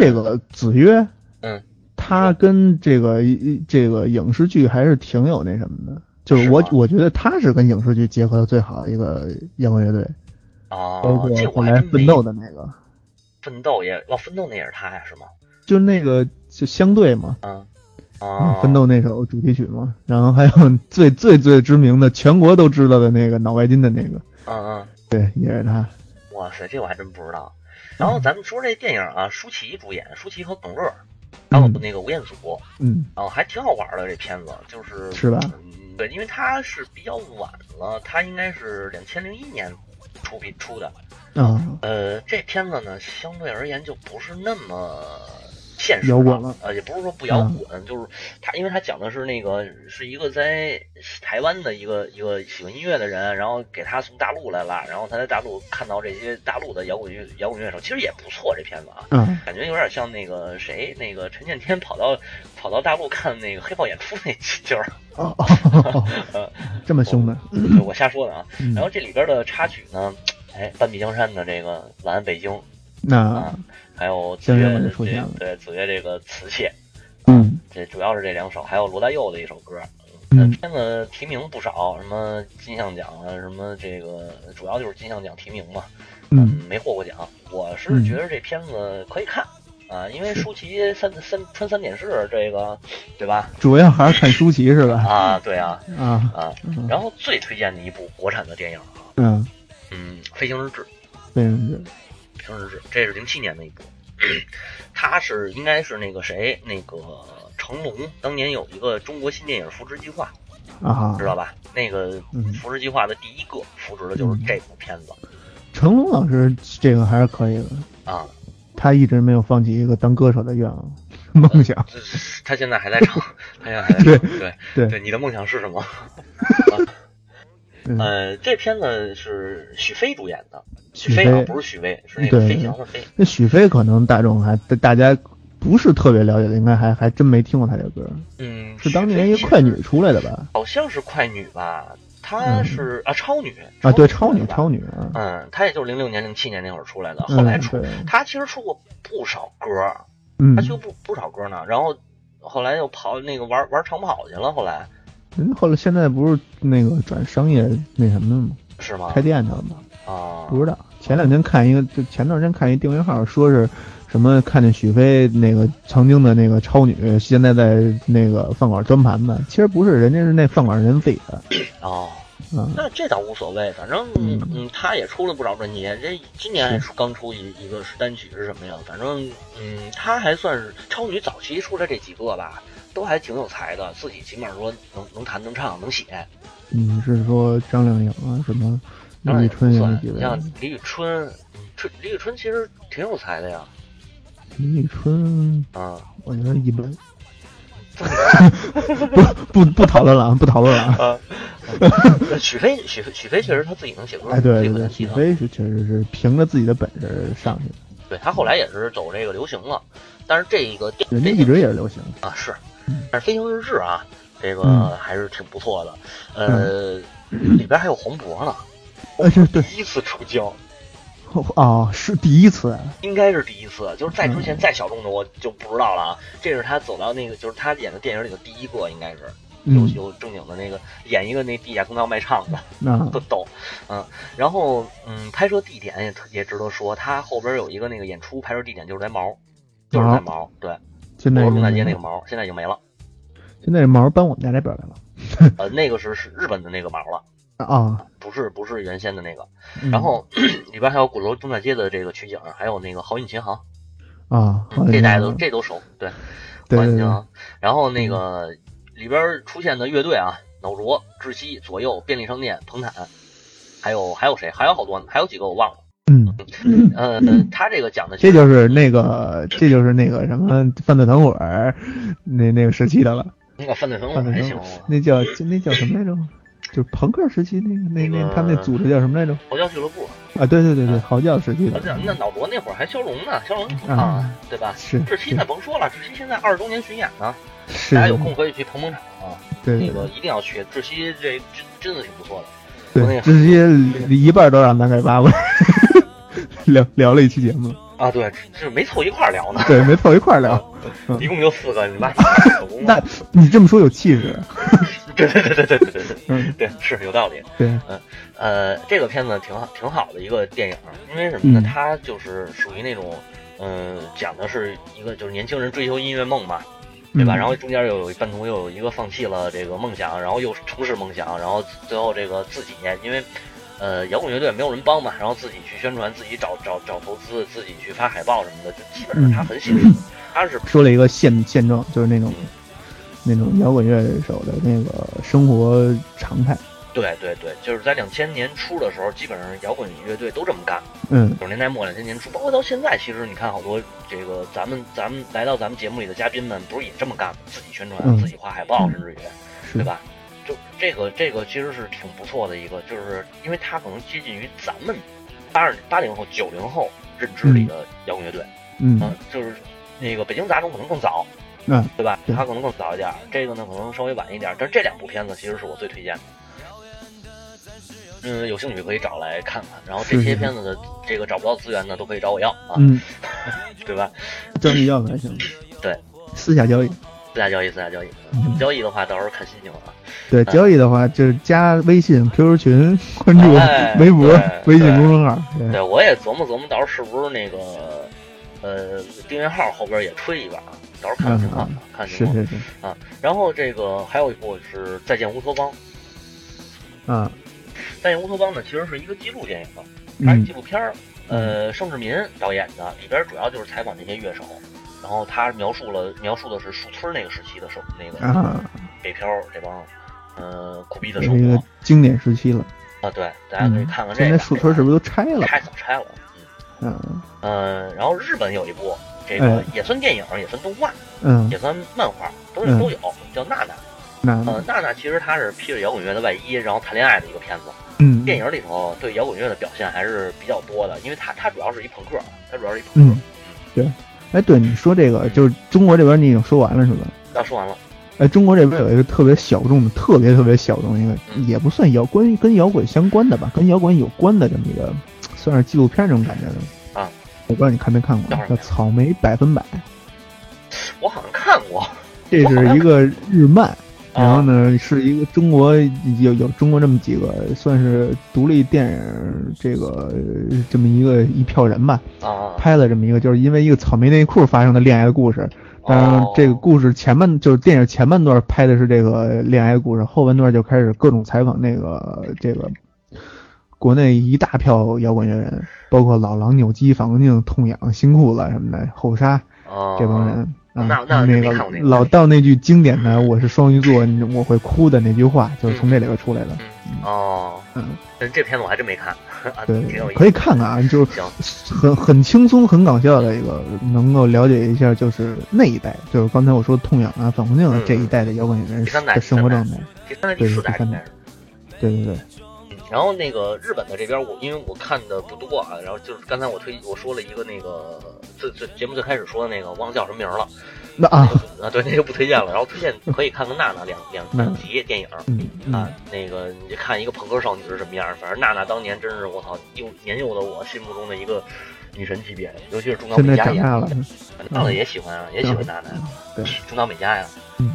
这个子曰，
嗯，
他跟这个这个影视剧还是挺有那什么的，就是我我觉得他是跟影视剧结合的最好的一个摇滚乐队。
哦，
包括后来奋斗的那个。
奋斗也哦，奋斗那也是他呀，是吗？
就那个就相对嘛。
嗯。啊，
奋斗那首主题曲嘛，然后还有最 最最知名的，全国都知道的那个脑白金的那个，
嗯嗯，
对，也是他。
哇塞，这我还真不知道。然后咱们说这电影啊，舒淇主演，舒淇和耿乐，还有那个吴彦祖，
嗯，
哦，还挺好玩的这片子，就是
是吧？
对，因为它是比较晚了，它应该是两千零一年出品出的，
啊，
呃，这片子呢，相对而言就不是那么。现实
摇滚了，
呃，也不是说不摇滚，就是他，因为他讲的是那个是一个在台湾的一个一个喜欢音乐的人，然后给他从大陆来了，然后他在大陆看到这些大陆的摇滚乐摇滚乐手，其实也不错，这片子啊，
嗯，
感觉有点像那个谁，那个陈建天跑到跑到大陆看那个黑豹演出那劲儿，
哦，这么凶的，
我瞎说的啊。然后这里边的插曲呢，哎，半壁江山的这个《晚安北京》。
那
还有子越对子越这个瓷器，
嗯，
这主要是这两首，还有罗大佑的一首歌，
嗯，
片子提名不少，什么金像奖啊，什么这个主要就是金像奖提名嘛，
嗯，
没获过奖。我是觉得这片子可以看啊，因为舒淇三三穿三点式这个，对吧？
主要还是看舒淇是吧？
啊，对啊，
啊
啊，然后最推荐的一部国产的电影啊，
嗯
嗯，《飞行日志》，
飞行日志。
这是零七年的一部，他是应该是那个谁，那个成龙当年有一个中国新电影扶持计划
啊，
知道吧？那个扶持计划的第一个扶持的就是这部片子。
成龙老师这个还是可以的
啊，
他一直没有放弃一个当歌手的愿望 梦想。
他现在还在唱，他现在还在唱。对对
对
对，你的梦想是什么？呃，这片子是许飞主演的，
许
飞不是许巍，是那个飞翔的飞。
那许飞可能大众还大家不是特别了解的，应该还还真没听过他这歌。
嗯，
是当年一个快女出来的吧？
好像是快女吧？她是啊，超女
啊，对，超女，超女啊。
嗯，她也就是零六年、零七年那会儿出来的，后来出，她其实出过不少歌，
嗯，
她出不不少歌呢。然后后来又跑那个玩玩长跑去了，后来。
人后来现在不是那个转商业那什么了吗？
是吗？
开店去了吗？
啊，
不知道。前两天看一个，就前段时间看一订阅号，说是什么看见许飞那个曾经的那个超女，现在在那个饭馆端盘子。其实不是，人家是那饭馆人自己的。
哦，那这倒无所谓，反正嗯，他也出了不少专辑。这今年还出刚出一一个是单曲是什么呀？反正嗯，他还算是超女早期出来这几个吧。都还挺有才的，自己起码说能能弹能唱能写。
你是说张靓颖啊？什么李宇春
那几位？像李宇春，春李宇春其实挺有才的呀。
李宇春
啊，
我觉得一般。不不不讨论了，不讨论了
啊。许飞许许飞确实他自己能写歌，
哎对对，许飞是确实是凭着自己的本事上去的。
对他后来也是走这个流行了，但是这个
人家一直也是流行
啊是。但是《飞行日志》啊，这个还是挺不错的。呃，里边还有黄渤呢，
呃，是第
一次出镜。
哦，是第一次，
应该是第一次。就是在之前再小众的我就不知道了啊。这是他走到那个，就是他演的电影里的第一个，应该是有有正经的那个演一个那地下通道卖唱的，特 逗。嗯，然后嗯，拍摄地点也特也值得说，他后边有一个那个演出拍摄地点就是在毛，就是在毛，对。
现在
东大街那个毛现在已经没了，
现在毛搬我们家这边来了。
呃，那个是是日本的那个毛了
啊，
不是不是原先的那个。然后 里边还有鼓楼东大街的这个取景，还有那个豪运琴行
啊，
这大家都这都熟。对，
豪运
琴行。然后那个里边出现的乐队啊，脑浊、窒息、左右、便利商店、彭坦，还有还有谁？还有好多呢，还有几个我忘了。嗯，呃，他这个讲的，
这就是那个，这就是那个什么犯罪团伙那那个时期的了。
那个犯罪团伙还行，
那叫那叫什么来着？就是朋克时期那个那那他们那组织叫什么来着？
嚎叫俱乐部
啊，对对对对，嚎叫时期的。
那脑浊那会儿还骁龙呢，骁龙啊，对吧？
是。
志熙那甭说了，志熙现在二十周年巡演呢，
是。
大家有空可以去捧捧场啊。
对。
那个一定要去，志熙这真真的挺不错的。
对，志熙一半都让咱给挖过来。聊聊了一期节目
啊，对，就是没凑一块儿聊呢。
对，没凑一块儿聊，
一共就四个，你妈，
那你这么说有气质。
对对对对对对对对，是有道理。
对，
嗯，呃，这个片子挺好，挺好的一个电影，因为什么呢？它就是属于那种，嗯、讲的是一个就是年轻人追求音乐梦嘛，对吧？然后中间有半途又有一个放弃了这个梦想，然后又重拾梦想，然后最后这个自己，因为呃，摇滚乐队没有人帮嘛，然后自己去宣传，自己找找找投资，自己去发海报什么的，就基本上他很写实。他是
说了一个现现状，就是那种那种摇滚乐手的那个生活常态。
对对对，就是在两千年初的时候，基本上摇滚乐队都这么干。
嗯，
九十年代末两千年初，包括到现在，其实你看好多这个咱们咱们来到咱们节目里的嘉宾们，不是也这么干吗？自己宣传，自己画海报，甚至于，对吧？就这个这个其实是挺不错的一个，就是因为它可能接近于咱们八二八零后九零后认知里的摇滚乐队，
嗯，
就是那个北京杂种可能更早，
嗯，
对吧？它可能更早一点，这个呢可能稍微晚一点，但是这两部片子其实是我最推荐的，嗯，有兴趣可以找来看看。然后这些片子的这个找不到资源呢，都可以找我要啊，嗯 对吧？
找你要还行，
对，
私下交易。
私下交易，私下交易，交易的话到时候看心情了。
对，交易的话就是加微信、QQ 群，关注 微博、微信公众号。
对，我也琢磨琢磨，到时候是不是那个呃订阅号后边也吹一把，到时候看情况，看情况。
是是是
啊，然后这个还有一部是《再见乌托邦》。
啊，《
再见乌托邦》呢，其实是一个纪录电影，它是纪录片儿。呃，盛志民导演的，里边主要就是采访那些乐手。然后他描述了描述的是树村那个时期的生那个北漂这帮呃苦逼的生
活，经典时期了
啊！对，大家可以看看这
个。现在树村是不是都拆了？
拆早拆了。
嗯
嗯然后日本有一部这个也算电影，也算动画，
嗯，
也算漫画，都都有，叫娜娜。
娜
娜，娜娜其实她是披着摇滚乐的外衣，然后谈恋爱的一个片子。
嗯，
电影里头对摇滚乐的表现还是比较多的，因为她她主要是一朋克，她主要是一朋克。嗯，
对。哎，对你说这个，就是中国这边你已经说完了是吧？
啊，说完了。
哎，中国这边有一个特别小众的，特别特别小众一个，也不算摇关于跟摇滚相关的吧，跟摇滚有关的这么一个，算是纪录片这种感觉的。
啊，
我不知道你看没看过，叫《草莓百分百》。
我好像看过。
这是一个日漫。然后呢，是一个中国有有中国这么几个算是独立电影这个这么一个一票人吧，
啊，
拍了这么一个就是因为一个草莓内裤发生的恋爱的故事。当然，这个故事前半就是电影前半段拍的是这个恋爱故事，后半段就开始各种采访那个这个国内一大票摇滚乐人，包括老狼、扭机、反光镜、痛痒、新裤子什么的，后沙这帮人。
那那
那个老道那句经典的“我是双鱼座，我会哭的”那句话，就是从这里边出来的。
哦，
嗯，
这片子我还真没看。
对，可以看看啊，就是很很轻松、很搞笑的一个，能够了解一下，就是那一代，就是刚才我说痛痒啊、反光镜这一代的摇滚乐人的生活状态。
第三代、第四代，
对对对。
然后那个日本的这边，我因为我看的不多啊，然后就是刚才我推我说了一个那个最最节目最开始说的那个，忘了叫什么名了。
那
啊 啊，对，那就不推荐了。然后推荐可以看看娜娜两两两集电影啊，那个你就看一个朋克少女是什么样。反正娜娜当年真是我操幼年幼的我心目中的一个女神级别，尤其是中岛美嘉演的。娜娜也喜欢啊，也喜欢娜娜。
对，
中岛美嘉呀，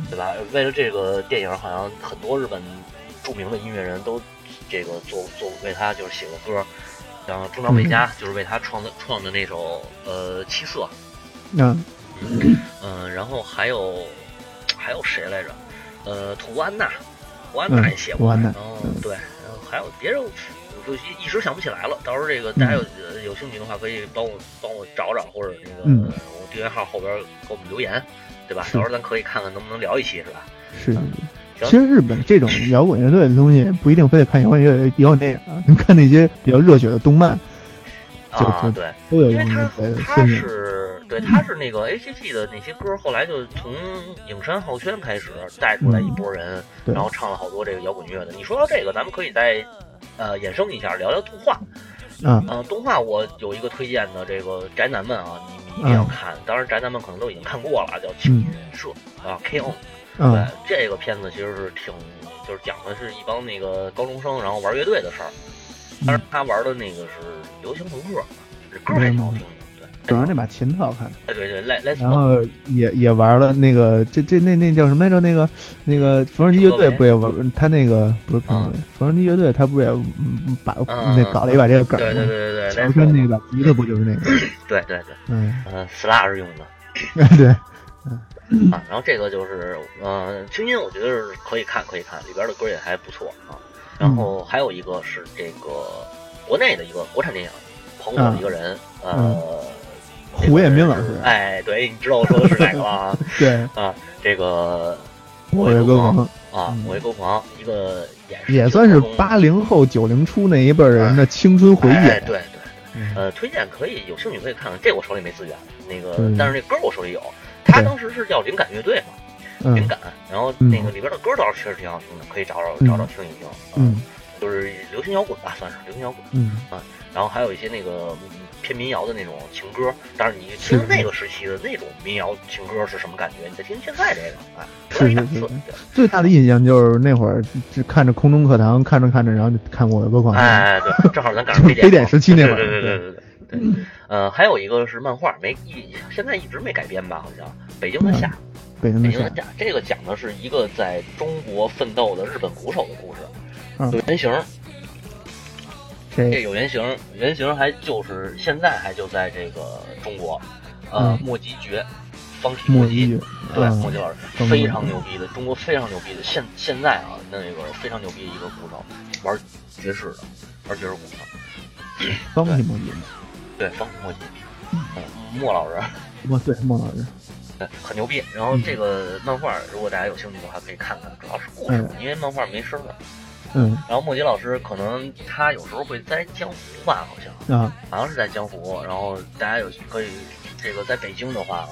对吧？为了这个电影，好像很多日本著名的音乐人都。这个做做为他就是写过歌，像中岛美嘉就是为他创的创的那首呃七色，
嗯。
嗯，然后还有还有谁来着？呃，土安娜，土安娜也写过，然后对，然后还有别人，我就一时想不起来了。到时候这个大家有有兴趣的话，可以帮我帮我找找，或者那个我订阅号后边给我们留言，对吧？到时候咱可以看看能不能聊一期，是吧？
是。其实日本这种摇滚乐队的东西不一定非得看摇滚乐摇滚电影啊，你看那些比较热血的动漫，
啊对，
都有
因为他他是对他是那个 A C G 的那些歌，后来就从影山浩宣开始带出来一波人，然后唱了好多这个摇滚乐的。你说到这个，咱们可以再呃衍生一下，聊聊动画。
嗯，
动画我有一个推荐的，这个宅男们啊，你你一定要看。当然宅男们可能都已经看过了，叫《青云社》啊，K 对，这个片子其实是挺，就是讲的是一帮那个高中生，然后玩乐队的事儿。但是他玩的那个是流行朋克，这歌还挺好听的。对，
主要那把琴特好看。
对对，来来。
然后也也玩了那个，这这那那叫什么来着？那个那个缝纫机乐队不也玩？他那个不是缝纫机乐队，他不也把那搞了一把这个梗？
对对对对对。
乔山那个吉他不就是那个？
对对对。嗯嗯，Slash 用的。
对。
啊，然后这个就是，呃，青音我觉得是可以看，可以看，里边的歌也还不错啊。然后还有一个是这个国内的一个国产电影，捧我的一个人，呃，
胡彦斌老师。
哎，对，你知道我说的是哪个吗？
对
啊，这个《
我为歌狂》
啊，《我为歌狂》一个也
也算是八零后九零初那一辈人的青春回忆。
对对对，呃，推荐可以有兴趣可以看看，这我手里没资源，那个但是那歌我手里有。他当时是叫灵感乐队嘛，灵感，然后那个里边的歌倒是确实挺好听的，可以找找找找听一听。嗯，就是流行摇滚吧，算是流行摇滚。嗯啊，然后还有一些那个偏民谣的那种情歌，但是你听那个时期的那种民谣情歌是什么感觉？你再听现在这个，哎，
是是是。最大的印象就是那会儿就看着空中课堂，看着看着，然后就看过歌狂。
哎，对，正好咱赶上
非典时期那会儿。
对对对对对。对，呃，还有一个是漫画，没一现在一直没改编吧？好像《北京的夏》，
北京
的夏，这个讲的是一个在中国奋斗的日本鼓手的故事，有原型。这有原型，原型还就是现在还就在这个中国，呃，莫吉爵，方体
莫
吉，对，莫吉老师非常牛逼的，中国非常牛逼的，现现在啊，那个非常牛逼的一个鼓手，玩爵士的，玩爵士鼓的，
方体莫吉。
对，方莫吉，嗯，莫老师，
莫对莫老师，
对，很牛逼。然后这个漫画，如果大家有兴趣的话，可以看看，主要是故事，因为漫画没声的。
嗯。
然后莫吉老师可能他有时候会在江湖吧，好像啊，好像是在江湖。然后大家有可以这个在北京的话啊，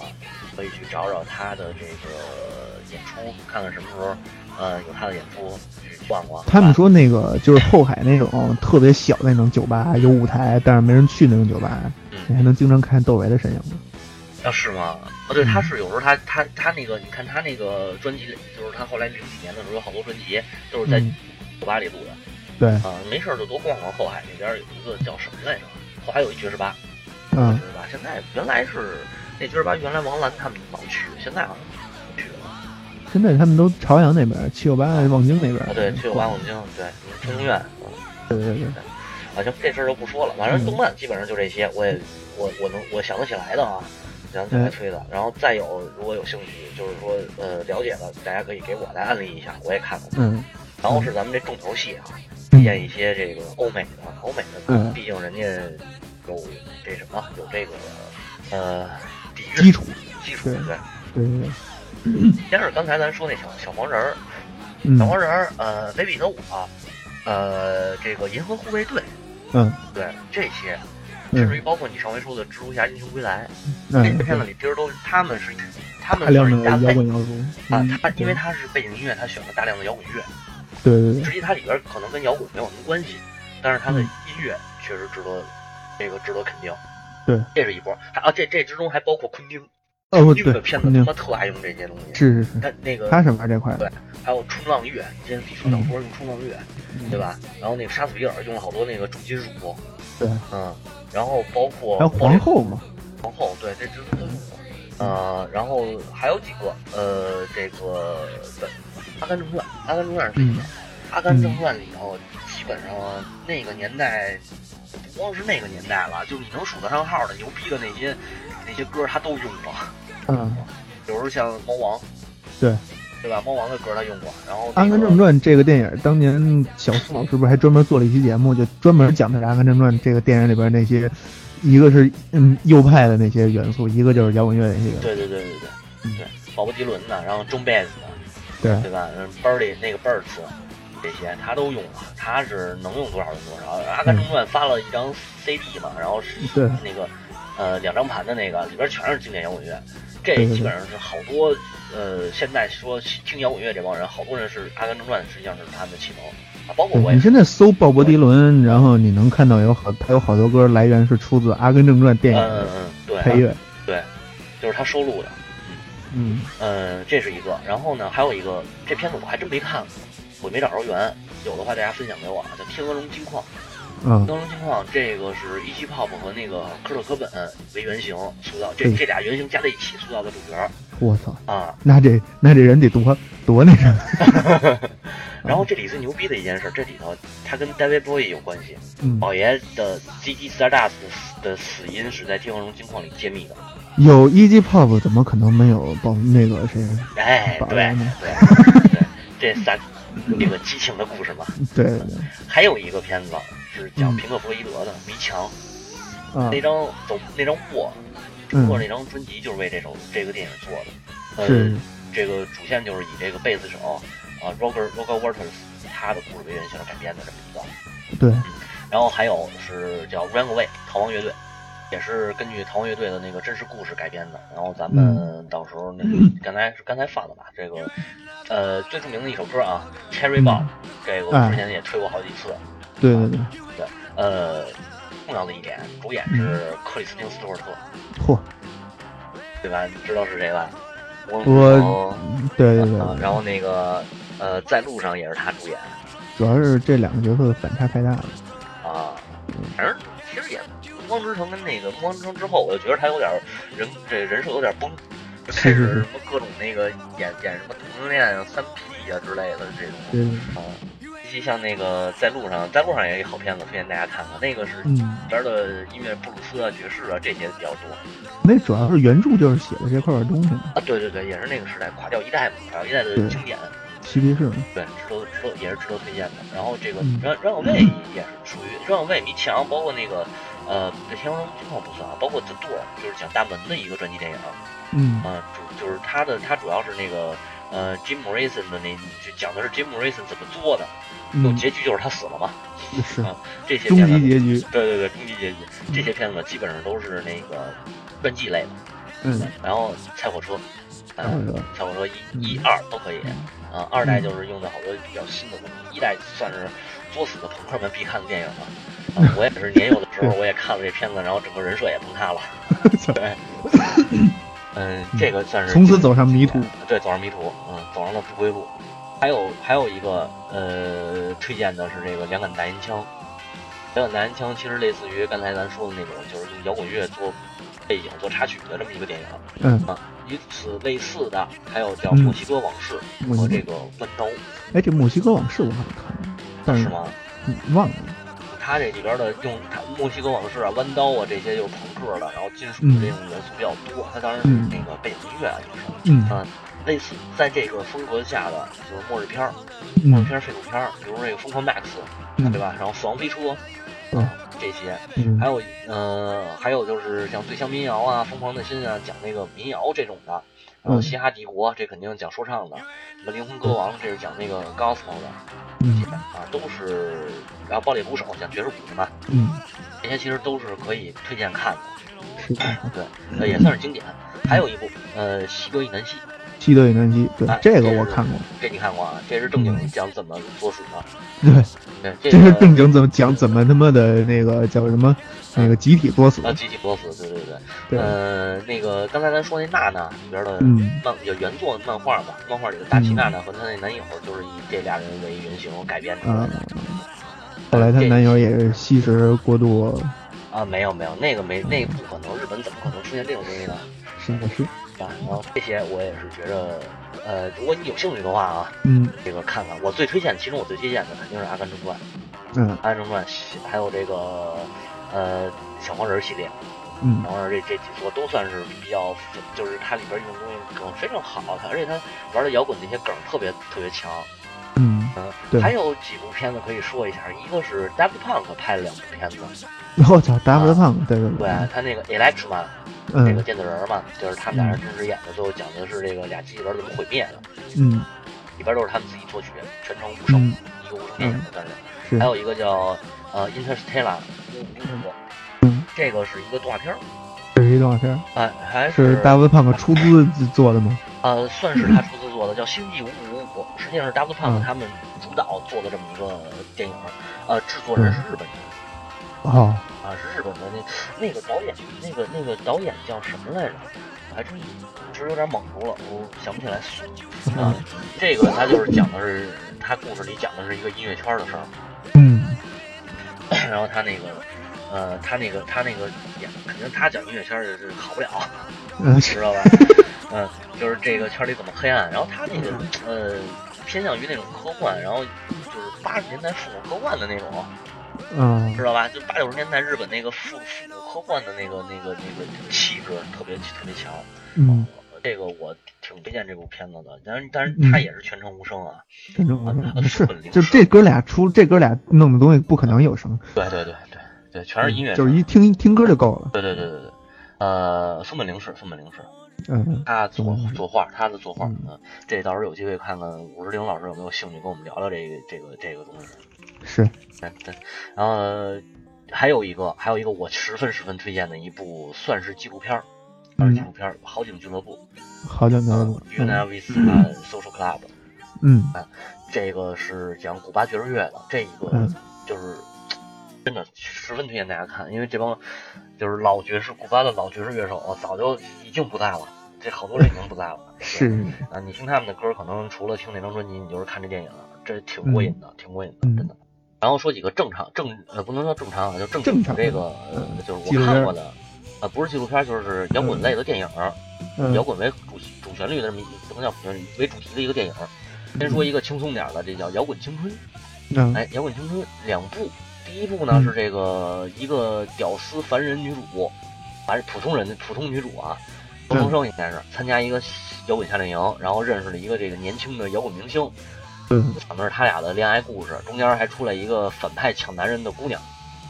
可以去找找他的这个演出，看看什么时候呃有他的演出。逛逛。
他们说那个就是后海那种特别小那种酒吧，有舞台，但是没人去那种酒吧，你还能经常看窦唯的身影吗？
啊，是吗？啊，对，他是有时候他他他那个，你看他那个专辑，就是他后来零几年的时候有好多专辑都是在酒吧里录的。
对
啊，没事就多逛逛后海那边有一个叫什么来着？后海有一爵士吧，嗯，爵士吧。现在原来是那爵士吧，原来王兰他们老去，现在好像。
现在他们都朝阳那边，七九八望京那边。
啊，对，七九八望京，对，天通苑。
对对对。
啊，行，这事儿就不说了。反正动漫基本上就这些，我也我我能我想得起来的啊，想得起来推的。然后再有，如果有兴趣，就是说呃了解的，大家可以给我来安利一下，我也看看。
嗯。
然后是咱们这重头戏啊，推荐一些这个欧美的，欧美的，毕竟人家有这什么，有这个呃底蕴
基础
基础，对
对对。
先是刚才咱说那小小黄人儿，小黄人儿，呃，北比特五，呃，这个银河护卫队，
嗯，
对，这些，甚至于包括你上回说的蜘蛛侠英雄归来，这些片子里其实都他们是他们是一大
摇滚
啊，他因为他是背景音乐，他选了大量的摇滚乐，
对对对，
实际它里边可能跟摇滚没有什么关系，但是它的音乐确实值得这个值得肯定，
对，
这是一波，还啊这这之中还包括昆汀。
哦，
对，片子他妈特爱用这些东西。
是是是，
他那个
他是玩这块。
对，还有冲浪乐，之前比说小说用冲浪乐，对吧？然后那个杀死比尔用了好多那个重金属。
对，
嗯，然后包括
还有皇后嘛，
皇后，对，这这都用过。呃，然后还有几个，呃，这个《阿甘正传》，《阿甘正传》是一个？《阿甘正传》里头基本上那个年代，不光是那个年代了，就你能数得上号的牛逼的那些那些歌，他都用过。
嗯，
比如像猫王，
对，
对吧？猫王的歌他用过。然后《
阿甘正传》这个电影，当年小宋老师不是还专门做了一期节目，就专门讲的《阿甘正传》这个电影里边那些，一个是嗯右派的那些元素，一个就是摇滚乐那些。
对对对对对，对，鲍勃迪伦的，然后中贝斯的，
对
对吧？嗯，Birdy 那个 Birds 这些他都用了，他是能用多少用多少。《阿甘正传》发了一张 CD 嘛，然后是那个呃两张盘的那个里边全是经典摇滚乐。这基本上是好多，呃，现在说听摇滚乐这帮人，好多人是《阿甘正传》，实际上是他们的启蒙啊。包括我，
你现在搜鲍勃迪伦，然后你能看到有好，他有好多歌来源是出自《阿甘正传》电影
嗯嗯，对，
配乐，
对，就是他收录的。
嗯
嗯，这是一个。然后呢，还有一个，这片子我还真没看过，我没找着源，有的话大家分享给我啊，叫《天鹅绒金矿》。
嗯，
当时情况，这个是伊基泡泡和那个科特·科本为原型塑造，这这俩原型加在一起塑造的主角。
我操
啊！
那这那这人得多多那啥。
然后这里最牛逼的一件事，这里头他跟 David Bowie 有关系。嗯，宝爷的 ZZ Stardust 的死因是在《天王龙金矿》里揭秘的。
有 E.G. Pop 怎么可能没有宝那个谁？
哎，对对 对，这三那个激情的故事嘛。
对对。
还有一个片子是讲平克·弗洛伊德的《迷墙》，那张走那张货，整个那张专辑就是为这首这个电影做的。
是。
这个主线就是以这个贝斯手啊，Roger Roger Waters 他的故事为原型改编的这么一个。
对。
然后还有是叫 Runaway 逃亡乐队。也是根据逃亡乐队的那个真实故事改编的，然后咱们到时候那个刚才是刚才放的吧，这个呃最著名的一首歌啊，Cherry Bomb，这个我之前也推过好几次。
对对对
对，呃，重要的一点，主演是克里斯汀·斯图尔特。
嚯，
对吧？你知道是谁吧？
我，对对对。
然后那个呃，在路上也是他主演。
主要是这两个角色的反差太大了。
啊，反正其实也。光之城跟那个光之城之后，我就觉得他有点人这人设有点崩，就开始什么各种那个演演什么同性恋啊、三 P 啊之类的这种啊。像那个在路上，在路上也有好片子，推荐大家看看。那个是里边的音乐布鲁斯啊、爵士啊这些比较多。
那主要是原著就是写的这块东西
啊，对对对，也是那个时代垮掉一代嘛，垮掉一代的经典。
嬉皮士，
对，值得值得也是值得推荐的。然后这个让让位也是属于让位迷墙，包括那个呃，这天王金矿不算啊，包括 The Door 就是讲大门的一个传记电影。
嗯，
啊，主就是他的他主要是那个呃 Jim Morrison 的那就讲的是 Jim Morrison 怎么做的，有结局就是他死了嘛。
是
啊，这些
终极结局。
对对对，终极结局。这些片子基本上都是那个传记类的。
嗯，
然后拆火车。嗯，菜火车一、一、二都可以啊。二代就是用的好多比较新的东西，一代算是作死的朋克们必看的电影了。啊我也是年幼的时候，我也看了这片子，然后整个人设也崩塌了。对，嗯，这个算是
从此走上迷途。
对，走上迷途，嗯，走上了不归路。还有还有一个呃，推荐的是这个两杆大烟枪。两杆大烟枪其实类似于刚才咱说的那种，就是用摇滚乐做背景、做插曲的这么一个电影。
嗯
啊。与此类似的，还有叫《墨西哥往事》和这个《弯刀》。
哎，这《墨西哥往事》我好像看过，但是
吗？
忘了。
他这里边的用他《墨西哥往事》啊、《弯刀》啊这些就是朋克的，然后金属的这种元素比较多。它当然是那个背景音乐啊，就是嗯，类似在这个风格下的就是末日片儿、末日片、废土片儿，比如这个《疯狂 Max》，对吧？然后《死亡飞车》。
嗯，
这些，还有，呃，还有就是像最乡民谣啊，疯狂的心啊，讲那个民谣这种的，然后嘻哈帝国，这肯定讲说唱的，什么灵魂歌王，这是讲那个 gospel 的，
嗯，
啊，都是，然后暴力鼓手讲爵士鼓的嘛，
嗯，
这些其实都是可以推荐看的，对，也算是经典。还有一部，呃，西德与南希。
西德与南希，对，这个我看过，
这你看过啊？这是正经讲怎么作死
的，对，这是正经怎么讲怎么他妈的那个叫什么？那个集体作死。
啊？集体作死，对对对，呃，那个刚才咱说那娜娜里边的漫叫原作漫画吧，漫画里的大齐娜娜和她那男友就是以这俩人为原型改编的。
后来她男友也是吸食过度。
啊？没有没有，那个没那个不可能，日本怎么可能出现这种东西呢？
是的是。
啊，然后这些我也是觉着，呃，如果你有兴趣的话啊，
嗯，
这个看看。我最推荐，其中我最推荐的肯定是《阿甘正传》，
嗯，《
阿甘正传》还有这个呃小黄人系列，
嗯，
小黄人这这几作都算是比较，就是它里边用东西梗非常好，它而且它玩的摇滚那些梗特别特别强，
嗯
嗯，还有几部片子可以说一下，一个是 Daft Punk 拍了两部片子，
我操，Daft Punk 对
对
对，
他那个 Electra。那个电子人嘛，就是他们俩人真实演的，最后讲的是这个俩机器人怎么毁灭的。
嗯，
里边都是他们自己作曲，全程无声，一个无声电影算是。还有一个叫呃 Interstellar，
嗯，
这个是一个动画片。
这是一动画片。
哎，还
是大卫胖哥出资做的吗？
呃，算是他出资叫《星际五五五》，实际上是大卫胖子他们主导做的这么一个电影。呃，制作人是日本人。
哦。
啊，是日本的那那个导演，那个那个导演叫什么来着？我还真一直有点懵住了，我想不起来。啊，这个他就是讲的是他故事里讲的是一个音乐圈的事儿。
嗯。
然后他那个，呃，他那个他那个也肯定他讲音乐圈儿是好不了，嗯知道吧？嗯，就是这个圈里怎么黑暗，然后他那个呃偏向于那种科幻，然后就是八十年代复古科幻的那种，
嗯，
知道吧？就八九十年代日本那个复复古科幻的那个那个那个气质特别特别强，
嗯。
这个我挺推荐这部片子的，但是但是他也是全程无声啊，
全程无声是，就这哥俩出这哥俩弄的东西不可能有声，
对对对对对，全是音乐，
就是一听听歌就够了，
对对对对对，呃，松本零士，松本零士，
嗯，
他作作画，他的作画，嗯，这到时候有机会看看武志玲老师有没有兴趣跟我们聊聊这个这个这个东西，
是，
对对，然后还有一个还有一个我十分十分推荐的一部算是纪录片儿。纪录片儿《好景俱乐部》，
好景俱乐部
，Universal Social Club，
嗯，
这个是讲古巴爵士乐的，这一个就是真的十分推荐大家看，因为这帮就是老爵士，古巴的老爵士乐手早就已经不在了，这好多人已经不在了。
是
啊，你听他们的歌，可能除了听那张专辑，你就是看这电影，这挺过瘾的，挺过瘾的，真的。然后说几个正常正呃，不能说正常啊，就正
常
这个呃，就是我看过的。啊，不是纪录片，就是摇滚类的电影，摇滚为主主旋律的这么一不能叫为主题的一个电影。先说一个轻松点的，这叫《摇滚青春》。哎，《摇滚青春》两部，第一部呢是这个一个屌丝凡人女主，还是普通人普通女主啊，高中生应该是参加一个摇滚夏令营，然后认识了一个这个年轻的摇滚明星，嗯。讲的是他俩的恋爱故事，中间还出来一个反派抢男人的姑娘。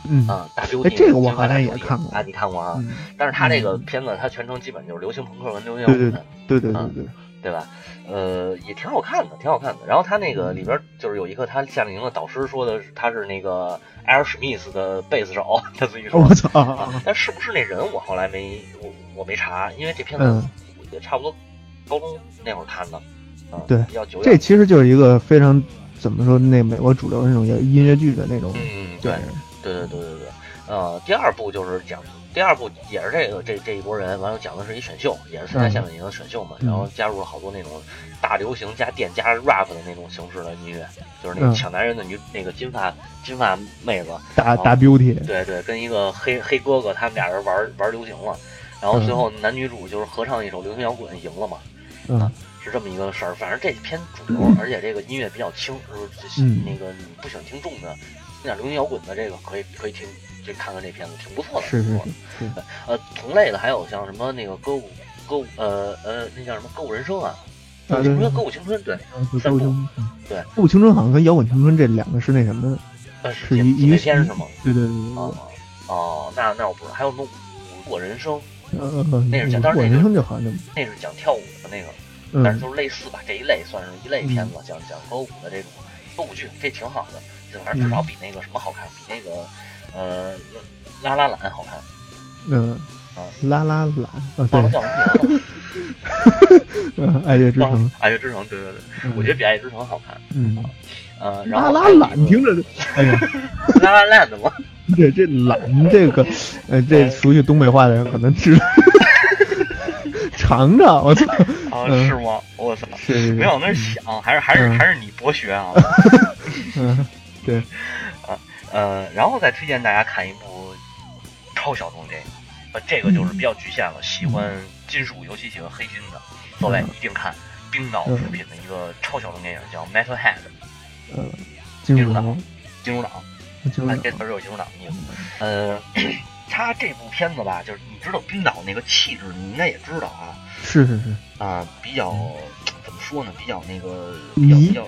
嗯。
啊，大
哎，这个我好像也看过。
啊，你看过啊？但是他这个片子，他全程基本就是流行朋克跟流行摇
滚，对对对对对，
对吧？呃，也挺好看的，挺好看的。然后他那个里边就是有一个他夏令营的导师说的，他是那个艾尔史密斯的贝斯手，他自己说。
我操！
但是不是那人，我后来没我我没查，因为这片子也差不多高中那会儿看的，
对，
比较久远。
这其实就是一个非常怎么说，那美国主流那种音乐剧的那种，
嗯，对。对对对对对，呃，第二部就是讲，第二部也是这个这这一波人，完了讲的是一选秀，也是参加夏令营的选秀嘛，然后加入了好多那种大流行加电加 rap 的那种形式的音乐，就是那个抢男人的女那个金发金发妹子，
大大 beauty，
对对，跟一个黑黑哥哥他们俩人玩玩流行了，然后最后男女主就是合唱一首流行摇滚赢了嘛，
嗯，
是这么一个事儿，反正这偏主流，而且这个音乐比较轻，就是那个你不喜欢听重的。点流行摇滚的这个可以可以听，去看看这片子，挺不错的。
是是是。
呃，同类的还有像什么那个歌舞歌舞呃呃那叫什么歌舞人生啊？歌舞青春，歌舞青春对。三部。对。
歌舞青春好像跟摇滚青春这两个是那什么？
呃，
是一一个
片是吗？
对对对。
哦哦，那那我不知道。还有什么舞过人生？
呃
那是讲，当然
那人生就好像
那是讲跳舞的那个，但是就是类似吧，这一类算是一类片子，讲讲歌舞的这种歌舞剧，这挺好的。反正至少比那个什么好看，比那个呃拉拉懒好看。
嗯
啊，
拉拉懒啊，
忘了叫什么名
字了。爱乐之城，
爱乐之城，对对对，我觉得比爱乐之城好看。
嗯，
呃，
拉拉懒听着，哎呀，
拉拉懒的吗？
对，这懒这个，呃，这熟悉东北话的人可能知道。尝尝，我操！
啊，是吗？我操！
是
没往那想，还是还是还是你博学啊？
嗯。对，
啊呃，然后再推荐大家看一部超小众电影，呃，这个就是比较局限了。喜欢金属，尤其喜欢黑金的，各位一定看冰岛出品的一个超小众电影，叫《Metal Head》。
呃，金属党，
金属党，
看
这词儿有金属党的意思。呃，他这部片子吧，就是你知道冰岛那个气质，你应该也知道啊。
是是是。
啊，比较怎么说呢？比较那个，比较比较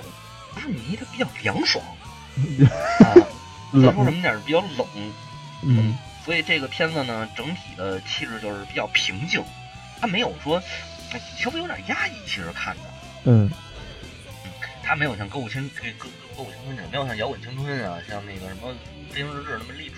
不是迷，它比较凉爽。啊，咱说什么点比较冷，
嗯，
所以这个片子呢，整体的气质就是比较平静，它没有说稍微有点压抑，其实看的，
嗯，
它没有像歌舞青这歌歌舞青春这没有像摇滚青春啊，像那个什么飞行日志那么励志，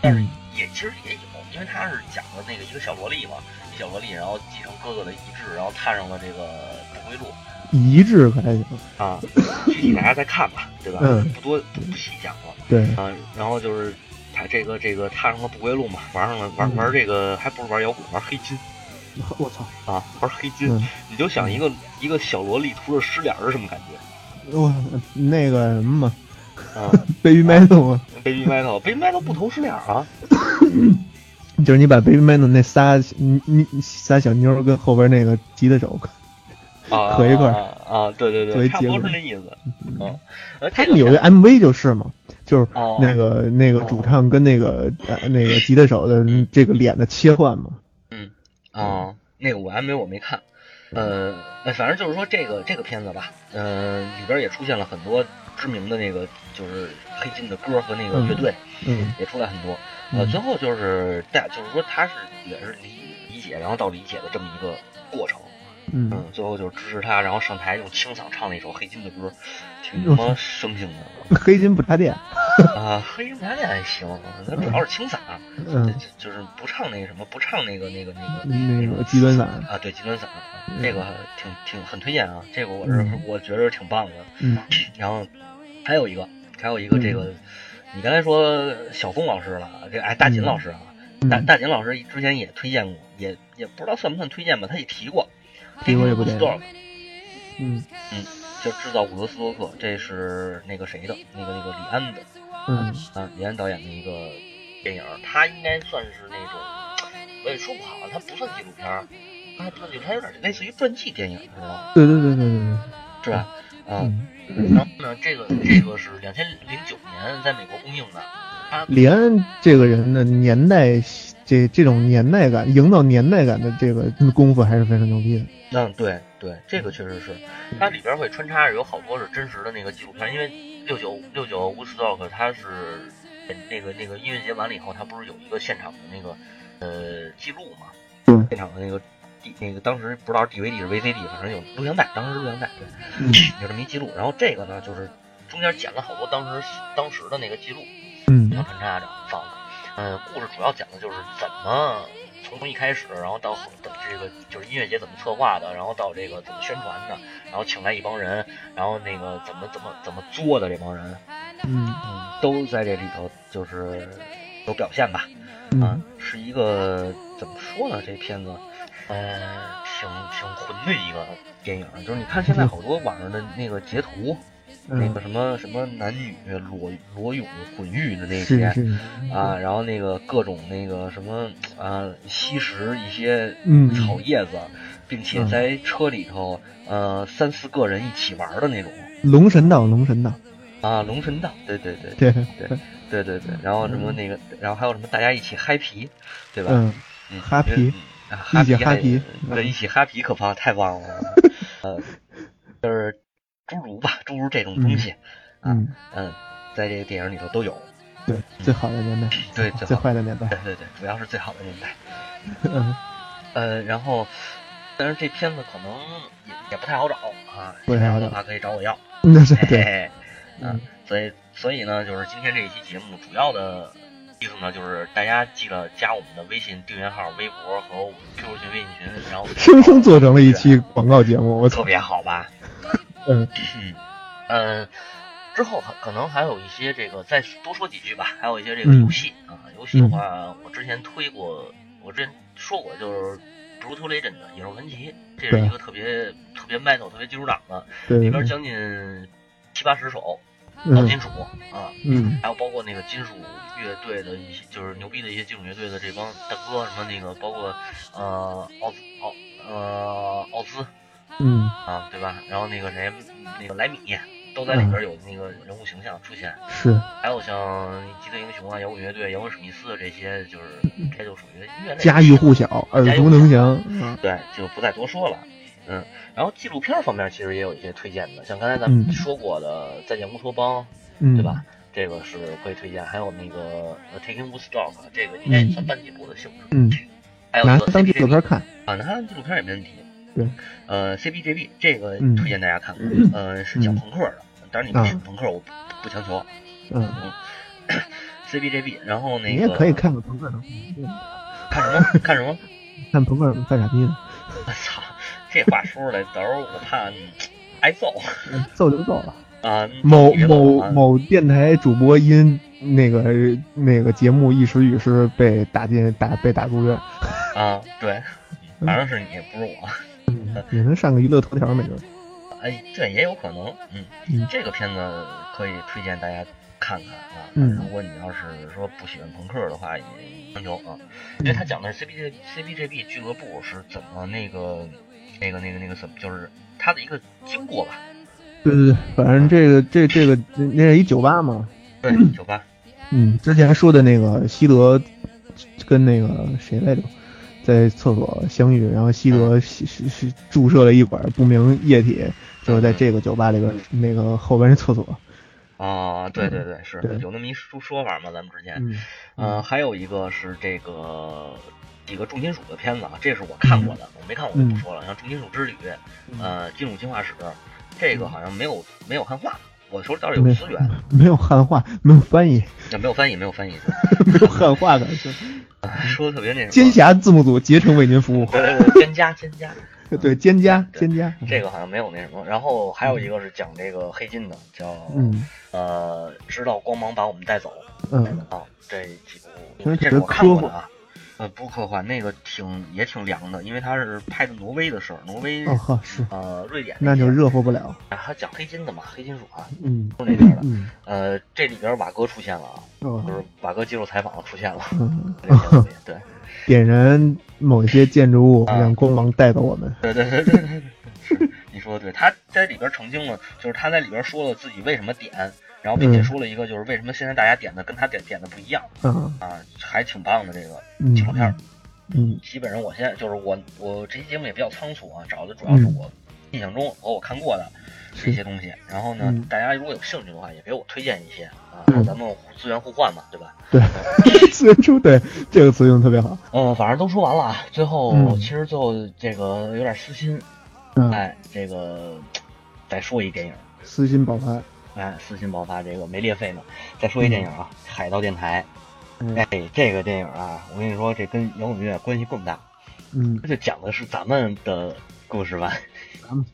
但是也其实也有，因为它是讲的那个一个小萝莉嘛，一小萝莉，然后继承哥哥的遗志，然后踏上了这个不归路。
一致还行
啊，具体大家再看吧，对吧？
嗯，
不多不细讲了。
对
啊，然后就是他这个这个踏上了不归路嘛，玩上了玩玩这个，还不如玩摇滚，玩黑金。
我操
啊，玩黑金，你就想一个一个小萝莉涂着湿脸是什么感觉？
我那个什么嘛，
啊，
Baby Metal 啊
？Baby Metal，Baby Metal 不涂湿脸啊。
就是你把 Baby Metal 那仨你你仨小妞跟后边那个吉他手合一块
啊，对对对，差不多是那意思。嗯，
他们有个 MV 就是嘛，就是那个那个主唱跟那个呃那个吉他手的这个脸的切换嘛。
嗯啊，那个我 MV 我没看。呃，反正就是说这个这个片子吧，呃，里边也出现了很多知名的那个就是黑金的歌和那个乐队，
嗯，
也出来很多。呃，最后就是大，就是说他是也是理理解，然后到理解的这么一个过程。
嗯，
最后就是支持他，然后上台用清嗓唱了一首黑金的歌，挺他妈生性的。
黑金不插电。
啊，黑金不插电还行，他主要是清嗓，
嗯，
就是不唱那个什么，不唱那个那个那个
那个极端嗓。
啊，对极端嗓，这个挺挺很推荐啊，这个我是我觉得挺棒的。
嗯，
然后还有一个，还有一个这个，你刚才说小峰老师了，这哎大锦老师啊，大大锦老师之前也推荐过，也也不知道算不算推荐吧，他也提过。
这个也不对。
嗯嗯，就制造伍德斯托克，这是那个谁的？那个那个李安的。
嗯
啊，李安导演的一个电影，他应该算是那种，我也说不好，他不算纪录片儿，他还不算纪录片，有点类似于传记电影，知道吗？
对对对对对对，
是吧？啊，然后呢，这个这个是两千零九年在美国公映的。他
李安这个人的年代，这这种年代感，营造年代感的这个功夫还是非常牛逼的。
嗯，对对，这个确实是，它里边会穿插着有好多是真实的那个纪录片，因为六九六九 Woodstock 它是那个那个音乐节完了以后，它不是有一个现场的那个呃记录嘛？
嗯，
现场的那个 D 那个当时不知道 DVD 是 VCD，反正有录像带，当时是录像带，对，有这么一记录。然后这个呢，就是中间剪了好多当时当时的那个记录，
嗯，然后
穿插着放的。嗯，故事主要讲的就是怎么。从一开始，然后到这个就是音乐节怎么策划的，然后到这个怎么宣传的，然后请来一帮人，然后那个怎么怎么怎么作的这帮人，
嗯
嗯，都在这里头就是有表现吧，
啊，
是一个怎么说呢？这片子，呃，挺挺混的一个电影，就是你看现在好多网上的那个截图。那个什么什么男女裸裸泳混浴的那些啊，然后那个各种那个什么啊，吸食一些草叶子，并且在车里头呃三四个人一起玩的那种。
龙神道，龙神道
啊，龙神道，对对
对
对对对对对。然后什么那个，然后还有什么大家一起嗨皮，对吧？
嗯，哈皮，
一起
哈皮，
对，一起哈皮可怕，太棒了。呃，就是。诸如吧，诸如这种东西，
嗯
嗯，在这个电影里头都有。
对，最好的年代，
对，
最坏的年代，
对对对，主要是最好的年代。
嗯，
呃，然后，但是这片子可能也也不太好找啊，
不太好找
的话可以找我要。
那是对，
嗯，所以所以呢，就是今天这一期节目主要的意思呢，就是大家记得加我们的微信订阅号、微博和我们 QQ 群、微信群，然后
生生做成了一期广告节目，我
特别好吧。
嗯。
嗯之后可能还有一些这个再多说几句吧，还有一些这个游戏啊，游戏的话，我之前推过，我之前说过，就是《Brutal Legend》的《野兽传奇》，这是一个特别特别 metal、特别金属党的，里边将近七八十首老金属啊，
嗯，
还有包括那个金属乐队的一些，就是牛逼的一些金属乐队的这帮大哥，什么那个包括呃奥兹奥呃奥兹。
嗯
啊，对吧？然后那个谁，那个莱米都在里边有那个人物形象出现。
是，
还有像机动英雄啊、摇滚乐队、摇滚史密斯这些，就是这就属于音乐类。
家喻户晓，耳熟能详。
对，就不再多说了。嗯，然后纪录片方面其实也有一些推荐的，像刚才咱们说过的《再见乌托邦》，对吧？这个是可以推荐。还有那个《Taking Woodstock》，这个应该也算半季度的性质。
嗯，
还有
拿当纪录片看
啊，拿当纪录片也没问题。
对，
呃，CBGB 这个推荐大家看，呃，是讲朋克的，当然你不听朋克，我不强求。
嗯
，CBGB，然后那个
你也可以看个朋克的，
看什么？看什么？
看朋克犯傻逼的。
我操，这话说出来，到时候我怕挨揍。
揍就揍了
啊！
某某某电台主播因那个那个节目一时语失被打进打被打住院。
啊，对，反正是你，不是我。
也能上个娱乐头条没准。
哎，这也有可能，
嗯，
这个片子可以推荐大家看看啊。嗯，如果你要是说不喜欢朋克的话，也强求啊，因为他讲的是 C B J C B J B 俱乐部是怎么那个那个那个那个怎么，就是他的一个经过吧。
对对对，反正这个这这个那是一酒吧嘛。
对，酒吧。
嗯，之前说的那个西德跟那个谁来着，在厕所相遇，然后西德是是注射了一管不明液体，就是在这个酒吧里边那个后边那厕所。
啊，对对对，是有那么一说说法嘛，咱们之前。
嗯。
呃，还有一个是这个几个重金属的片子啊，这是我看过的，我没看我就不说了。像《重金属之旅》，呃，《金属进化史》，这个好像没有没有汉化。我手里倒是有资源，
没有汉化，没有翻译，
也没有翻译，没有翻译，
没有汉化的，
说的特别那什么。
尖侠字幕组竭诚为您服务。
对对对，尖加 尖加，
对尖加尖加。
这个好像没有那什么。然后还有一个是讲这个黑金的，叫呃，直到光芒把我们带走。
嗯
啊，这几部这是我看过的啊。呃，不科幻，那个挺也挺凉的，因为他是拍的挪威的事儿，挪威
哦呵是
呃瑞典，
那就热乎不了。
他讲黑金的嘛，黑金属啊，
嗯，
都那边的。呃，这里边瓦哥出现了啊，就是瓦哥接受采访出现了。
嗯，
对，
点燃某些建筑物，让光芒带走我们。
对对对对对，是你说的对，他在里边澄清了，就是他在里边说了自己为什么点。然后并且说了一个，就是为什么现在大家点的跟他点点的不一样，啊，还挺棒的这个纪录片。
嗯，
基本上我现在就是我我这期节目也比较仓促啊，找的主要是我印象中和我看过的这些东西。然后呢，大家如果有兴趣的话，也给我推荐一些啊，咱们资源互换嘛，对吧？
对，资源出对这个词用的特别好。
嗯，反正都说完了，啊最后其实最后这个有点私心，哎，这个再说一电影，
私心爆发。
哎，私信爆发这个没列费呢。再说一电影啊，《海盗电台》。哎，这个电影啊，我跟你说，这跟摇滚乐关系更大。
嗯，
这就讲的是咱们的故事吧。
咱们，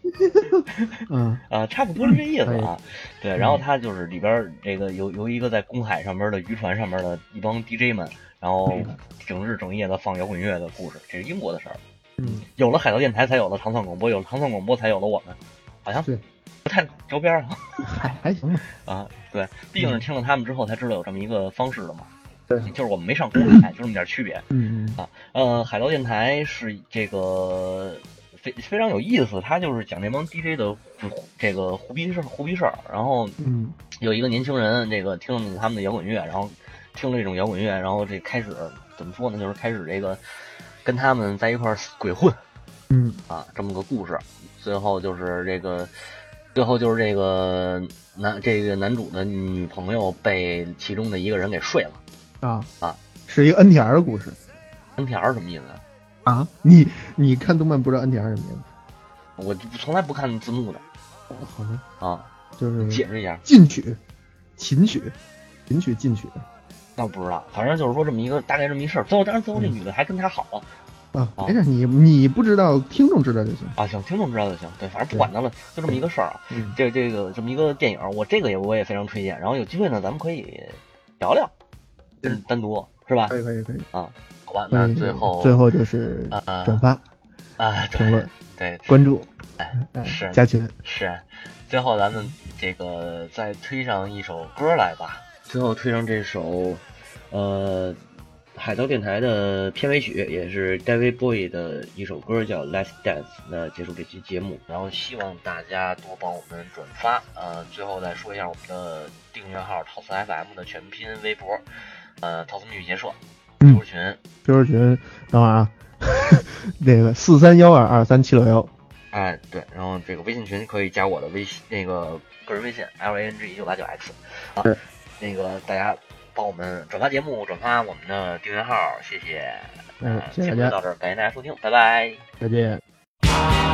嗯
啊，差不多是这意思啊。对，然后他就是里边这个由由一个在公海上边的渔船上面的一帮 DJ 们，然后整日整夜的放摇滚乐的故事。这是英国的事儿。
嗯，
有了海盗电台，才有了唐宋广播；有了唐宋广播，才有了我们。好像
是。
不太着边啊，
还还行吧。
啊，对，毕竟是听了他们之后才知道有这么一个方式的嘛。
对，
就是我们没上公海，就这么点区别。
嗯
嗯。啊，呃，海盗电台是这个非非常有意思，他就是讲这帮 DJ 的这个胡逼事胡逼事儿。然后，
嗯，
有一个年轻人，这个听了他们的摇滚乐，然后听了这种摇滚乐，然后这开始怎么说呢？就是开始这个跟他们在一块儿鬼混。
嗯。
啊，这么个故事，最后就是这个。最后就是这个男这个男主的女朋友被其中的一个人给睡了
啊
啊，
是一个 NTR 的故事。
NTR 什么意思
啊？你你看动漫不知道 NTR 什么意思？
我从来不看字幕的。
好的
啊，
就是
解释一下，
进取，琴曲，琴曲进取。
那不知道，反正就是说这么一个大概这么一事儿。最后当然最后这女的还跟他好了。
啊，没事，你你不知道，听众知道就行
啊。行，听众知道就行。对，反正不管他了，就这么一个事儿啊。这这个这么一个电影，我这个也我也非常推荐。然后有机会呢，咱们可以聊聊，嗯，单独是吧？
可以可以可以
啊。好吧，那最后
最后就是转发
啊，
评论
对
关注，
哎是
加群
是。最后咱们这个再推上一首歌来吧。最后推上这首，呃。海盗电台的片尾曲也是 David Bowie 的一首歌，叫《Let's Dance》。那结束这期节目，然后希望大家多帮我们转发。呃，最后再说一下我们的订阅号“陶瓷 FM” 的全拼微博，呃，陶瓷女结社 QQ 群
，QQ 群，等会儿啊，那个四三幺二二三七六幺。
哎，对，然后这个微信群可以加我的微信，那个个人微信 L A N G 一九八九 X。啊，那个大家。帮我们转发节目，转发我们的订阅号，谢谢。
嗯，谢谢
大家。到这儿，感谢大家收听，拜拜。
再见。